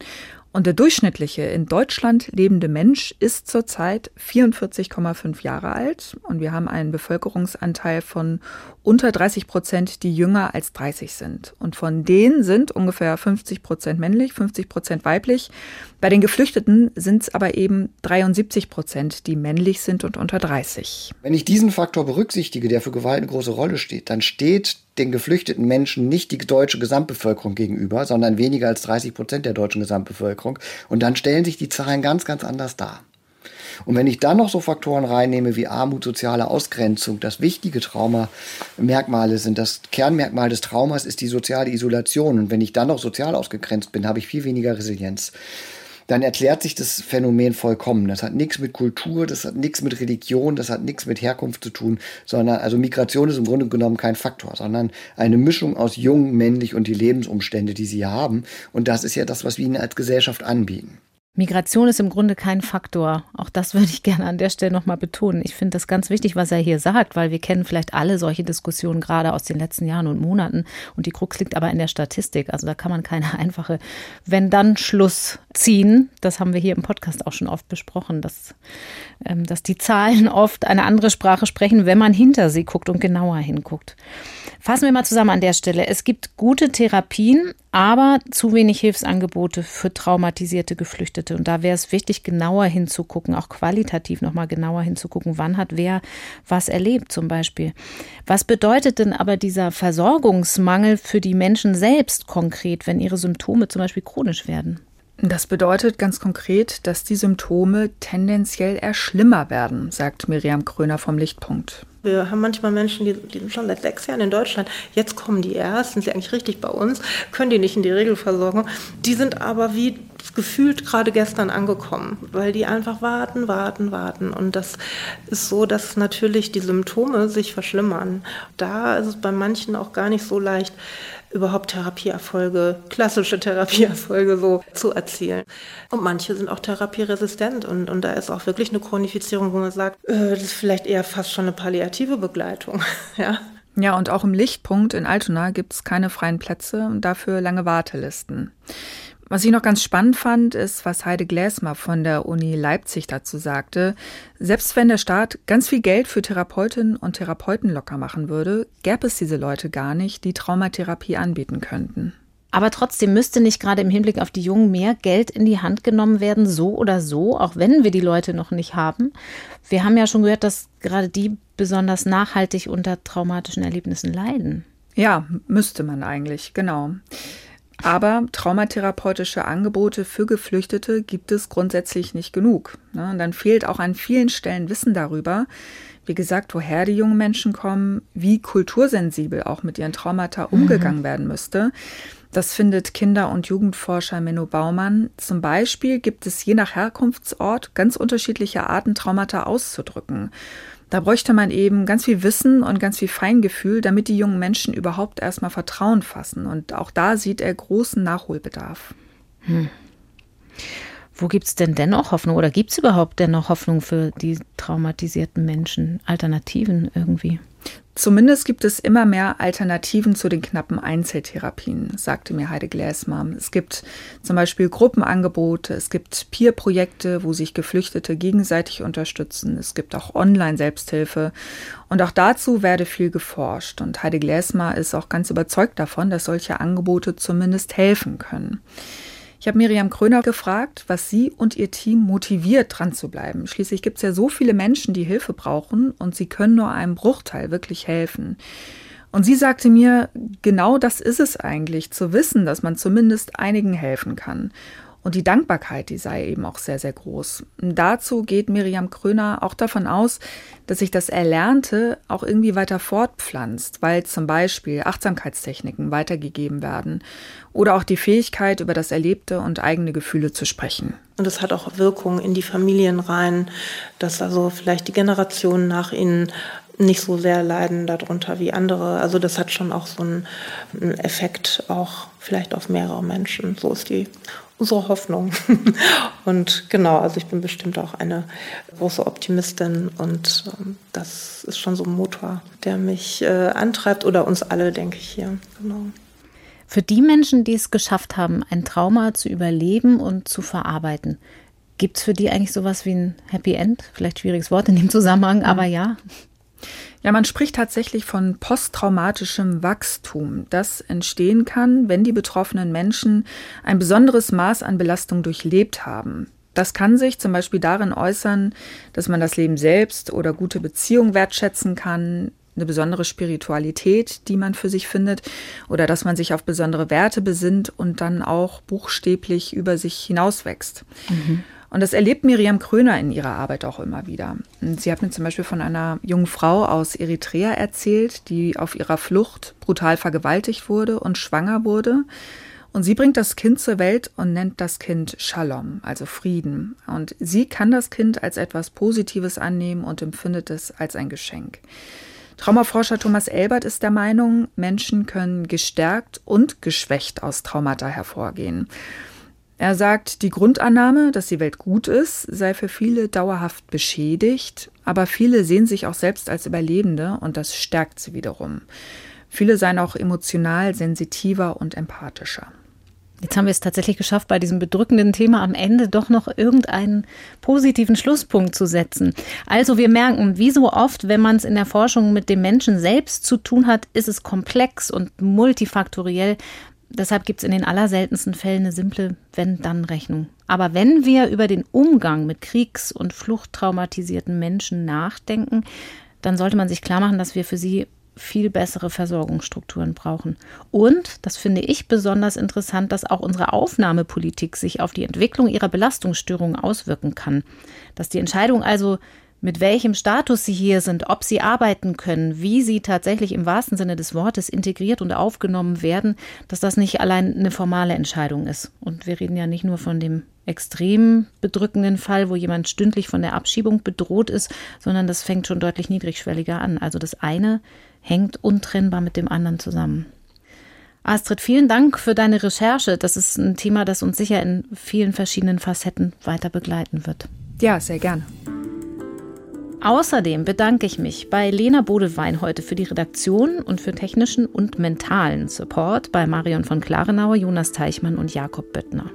Und der durchschnittliche in Deutschland lebende Mensch ist zurzeit 44,5 Jahre alt und wir haben einen Bevölkerungsanteil von unter 30 Prozent, die jünger als 30 sind. Und von denen sind ungefähr 50 Prozent männlich, 50 Prozent weiblich. Bei den Geflüchteten sind es aber eben 73 Prozent, die männlich sind und unter 30.
Wenn ich diesen Faktor berücksichtige, der für Gewalt eine große Rolle steht, dann steht den geflüchteten Menschen nicht die deutsche Gesamtbevölkerung gegenüber, sondern weniger als 30 Prozent der deutschen Gesamtbevölkerung. Und dann stellen sich die Zahlen ganz, ganz anders dar. Und wenn ich dann noch so Faktoren reinnehme wie Armut, soziale Ausgrenzung, das wichtige Traumamerkmale sind, das Kernmerkmal des Traumas ist die soziale Isolation. Und wenn ich dann noch sozial ausgegrenzt bin, habe ich viel weniger Resilienz dann erklärt sich das Phänomen vollkommen. Das hat nichts mit Kultur, das hat nichts mit Religion, das hat nichts mit Herkunft zu tun, sondern also Migration ist im Grunde genommen kein Faktor, sondern eine Mischung aus jung, männlich und die Lebensumstände, die sie haben. Und das ist ja das, was wir ihnen als Gesellschaft anbieten.
Migration ist im Grunde kein Faktor. Auch das würde ich gerne an der Stelle nochmal betonen. Ich finde das ganz wichtig, was er hier sagt, weil wir kennen vielleicht alle solche Diskussionen gerade aus den letzten Jahren und Monaten. Und die Krux liegt aber in der Statistik. Also da kann man keine einfache Wenn-Dann-Schluss ziehen. Das haben wir hier im Podcast auch schon oft besprochen, dass, ähm, dass die Zahlen oft eine andere Sprache sprechen, wenn man hinter sie guckt und genauer hinguckt. Fassen wir mal zusammen an der Stelle. Es gibt gute Therapien, aber zu wenig Hilfsangebote für traumatisierte Geflüchtete. Und da wäre es wichtig, genauer hinzugucken, auch qualitativ nochmal genauer hinzugucken, wann hat wer was erlebt zum Beispiel. Was bedeutet denn aber dieser Versorgungsmangel für die Menschen selbst konkret, wenn ihre Symptome zum Beispiel chronisch werden?
Das bedeutet ganz konkret, dass die Symptome tendenziell eher schlimmer werden, sagt Miriam Kröner vom Lichtpunkt.
Wir haben manchmal Menschen, die, die, sind schon seit sechs Jahren in Deutschland. Jetzt kommen die erst, sind sie eigentlich richtig bei uns, können die nicht in die Regelversorgung. Die sind aber wie gefühlt gerade gestern angekommen, weil die einfach warten, warten, warten. Und das ist so, dass natürlich die Symptome sich verschlimmern. Da ist es bei manchen auch gar nicht so leicht, überhaupt Therapieerfolge, klassische Therapieerfolge so zu erzielen. Und manche sind auch therapieresistent und, und da ist auch wirklich eine Chronifizierung, wo man sagt, äh, das ist vielleicht eher fast schon eine palliative Begleitung. ja.
Ja, und auch im Lichtpunkt in Altona gibt es keine freien Plätze und dafür lange Wartelisten. Was ich noch ganz spannend fand, ist, was Heide Gläsmer von der Uni Leipzig dazu sagte. Selbst wenn der Staat ganz viel Geld für Therapeutinnen und Therapeuten locker machen würde, gäbe es diese Leute gar nicht, die Traumatherapie anbieten könnten.
Aber trotzdem müsste nicht gerade im Hinblick auf die Jungen mehr Geld in die Hand genommen werden, so oder so, auch wenn wir die Leute noch nicht haben. Wir haben ja schon gehört, dass gerade die besonders nachhaltig unter traumatischen Erlebnissen leiden.
Ja, müsste man eigentlich, genau. Aber traumatherapeutische Angebote für Geflüchtete gibt es grundsätzlich nicht genug. Ne? Und dann fehlt auch an vielen Stellen Wissen darüber, wie gesagt, woher die jungen Menschen kommen, wie kultursensibel auch mit ihren Traumata mhm. umgegangen mhm. werden müsste. Das findet Kinder- und Jugendforscher Menno Baumann. Zum Beispiel gibt es je nach Herkunftsort ganz unterschiedliche Arten, Traumata auszudrücken. Da bräuchte man eben ganz viel Wissen und ganz viel Feingefühl, damit die jungen Menschen überhaupt erstmal Vertrauen fassen. Und auch da sieht er großen Nachholbedarf. Hm.
Wo gibt es denn dennoch Hoffnung oder gibt es überhaupt dennoch Hoffnung für die traumatisierten Menschen? Alternativen irgendwie?
Zumindest gibt es immer mehr Alternativen zu den knappen Einzeltherapien, sagte mir Heide Gläsmer. Es gibt zum Beispiel Gruppenangebote, es gibt Peer-Projekte, wo sich Geflüchtete gegenseitig unterstützen, es gibt auch Online-Selbsthilfe und auch dazu werde viel geforscht. Und Heide Gläsmer ist auch ganz überzeugt davon, dass solche Angebote zumindest helfen können. Ich habe Miriam Kröner gefragt, was sie und ihr Team motiviert, dran zu bleiben. Schließlich gibt es ja so viele Menschen, die Hilfe brauchen und sie können nur einem Bruchteil wirklich helfen. Und sie sagte mir, genau das ist es eigentlich, zu wissen, dass man zumindest einigen helfen kann. Und die Dankbarkeit, die sei eben auch sehr, sehr groß. Und dazu geht Miriam Kröner auch davon aus, dass sich das Erlernte auch irgendwie weiter fortpflanzt, weil zum Beispiel Achtsamkeitstechniken weitergegeben werden oder auch die Fähigkeit, über das Erlebte und eigene Gefühle zu sprechen.
Und es hat auch Wirkung in die Familien rein, dass also vielleicht die Generationen nach ihnen nicht so sehr leiden darunter wie andere. Also das hat schon auch so einen Effekt auch vielleicht auf mehrere Menschen. So ist die unsere Hoffnung. und genau, also ich bin bestimmt auch eine große Optimistin und ähm, das ist schon so ein Motor, der mich äh, antreibt oder uns alle, denke ich hier. Genau.
Für die Menschen, die es geschafft haben, ein Trauma zu überleben und zu verarbeiten, gibt es für die eigentlich sowas wie ein Happy End? Vielleicht schwieriges Wort in dem Zusammenhang, aber ja.
Ja, man spricht tatsächlich von posttraumatischem Wachstum, das entstehen kann, wenn die betroffenen Menschen ein besonderes Maß an Belastung durchlebt haben. Das kann sich zum Beispiel darin äußern, dass man das Leben selbst oder gute Beziehungen wertschätzen kann, eine besondere Spiritualität, die man für sich findet, oder dass man sich auf besondere Werte besinnt und dann auch buchstäblich über sich hinauswächst. Mhm. Und das erlebt Miriam Kröner in ihrer Arbeit auch immer wieder. Sie hat mir zum Beispiel von einer jungen Frau aus Eritrea erzählt, die auf ihrer Flucht brutal vergewaltigt wurde und schwanger wurde. Und sie bringt das Kind zur Welt und nennt das Kind Shalom, also Frieden. Und sie kann das Kind als etwas Positives annehmen und empfindet es als ein Geschenk. Traumaforscher Thomas Elbert ist der Meinung, Menschen können gestärkt und geschwächt aus Traumata hervorgehen. Er sagt, die Grundannahme, dass die Welt gut ist, sei für viele dauerhaft beschädigt, aber viele sehen sich auch selbst als Überlebende und das stärkt sie wiederum. Viele seien auch emotional sensitiver und empathischer.
Jetzt haben wir es tatsächlich geschafft, bei diesem bedrückenden Thema am Ende doch noch irgendeinen positiven Schlusspunkt zu setzen. Also wir merken, wie so oft, wenn man es in der Forschung mit dem Menschen selbst zu tun hat, ist es komplex und multifaktoriell. Deshalb gibt es in den allerseltensten Fällen eine simple Wenn-Dann-Rechnung. Aber wenn wir über den Umgang mit kriegs- und fluchttraumatisierten Menschen nachdenken, dann sollte man sich klar machen, dass wir für sie viel bessere Versorgungsstrukturen brauchen. Und, das finde ich besonders interessant, dass auch unsere Aufnahmepolitik sich auf die Entwicklung ihrer Belastungsstörungen auswirken kann. Dass die Entscheidung also mit welchem Status sie hier sind, ob sie arbeiten können, wie sie tatsächlich im wahrsten Sinne des Wortes integriert und aufgenommen werden, dass das nicht allein eine formale Entscheidung ist. Und wir reden ja nicht nur von dem extrem bedrückenden Fall, wo jemand stündlich von der Abschiebung bedroht ist, sondern das fängt schon deutlich niedrigschwelliger an. Also das eine hängt untrennbar mit dem anderen zusammen. Astrid, vielen Dank für deine Recherche. Das ist ein Thema, das uns sicher in vielen verschiedenen Facetten weiter begleiten wird.
Ja, sehr gerne.
Außerdem bedanke ich mich bei Lena Bodewein heute für die Redaktion und für technischen und mentalen Support bei Marion von Klarenauer, Jonas Teichmann und Jakob Böttner.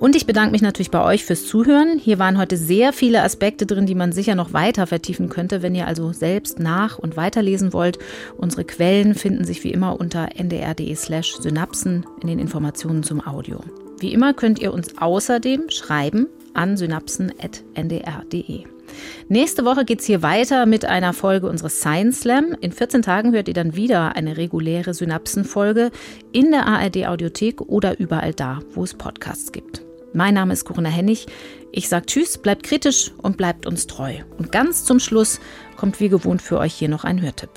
Und ich bedanke mich natürlich bei euch fürs Zuhören. Hier waren heute sehr viele Aspekte drin, die man sicher noch weiter vertiefen könnte, wenn ihr also selbst nach- und weiterlesen wollt. Unsere Quellen finden sich wie immer unter ndr.de slash synapsen in den Informationen zum Audio. Wie immer könnt ihr uns außerdem schreiben an synapsen.ndr.de. Nächste Woche geht es hier weiter mit einer Folge unseres Science Slam. In 14 Tagen hört ihr dann wieder eine reguläre Synapsenfolge in der ARD Audiothek oder überall da, wo es Podcasts gibt. Mein Name ist Corinna Hennig. Ich sage Tschüss, bleibt kritisch und bleibt uns treu. Und ganz zum Schluss kommt wie gewohnt für euch hier noch ein Hörtipp.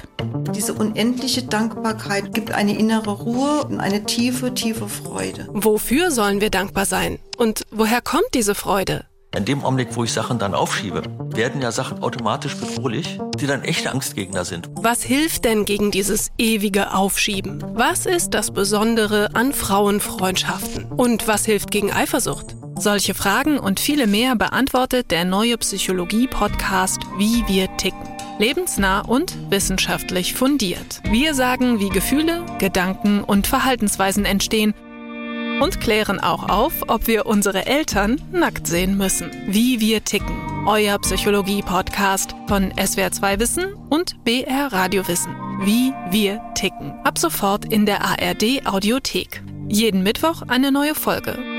Diese unendliche Dankbarkeit gibt eine innere Ruhe und eine tiefe, tiefe Freude.
Wofür sollen wir dankbar sein? Und woher kommt diese Freude?
In dem Augenblick, wo ich Sachen dann aufschiebe, werden ja Sachen automatisch bedrohlich, die dann echte Angstgegner sind.
Was hilft denn gegen dieses ewige Aufschieben? Was ist das Besondere an Frauenfreundschaften? Und was hilft gegen Eifersucht? Solche Fragen und viele mehr beantwortet der neue Psychologie-Podcast Wie wir ticken. Lebensnah und wissenschaftlich fundiert. Wir sagen, wie Gefühle, Gedanken und Verhaltensweisen entstehen und klären auch auf, ob wir unsere Eltern nackt sehen müssen. Wie wir ticken. Euer Psychologie-Podcast von SWR2 Wissen und BR Radio Wissen. Wie wir ticken. Ab sofort in der ARD Audiothek. Jeden Mittwoch eine neue Folge.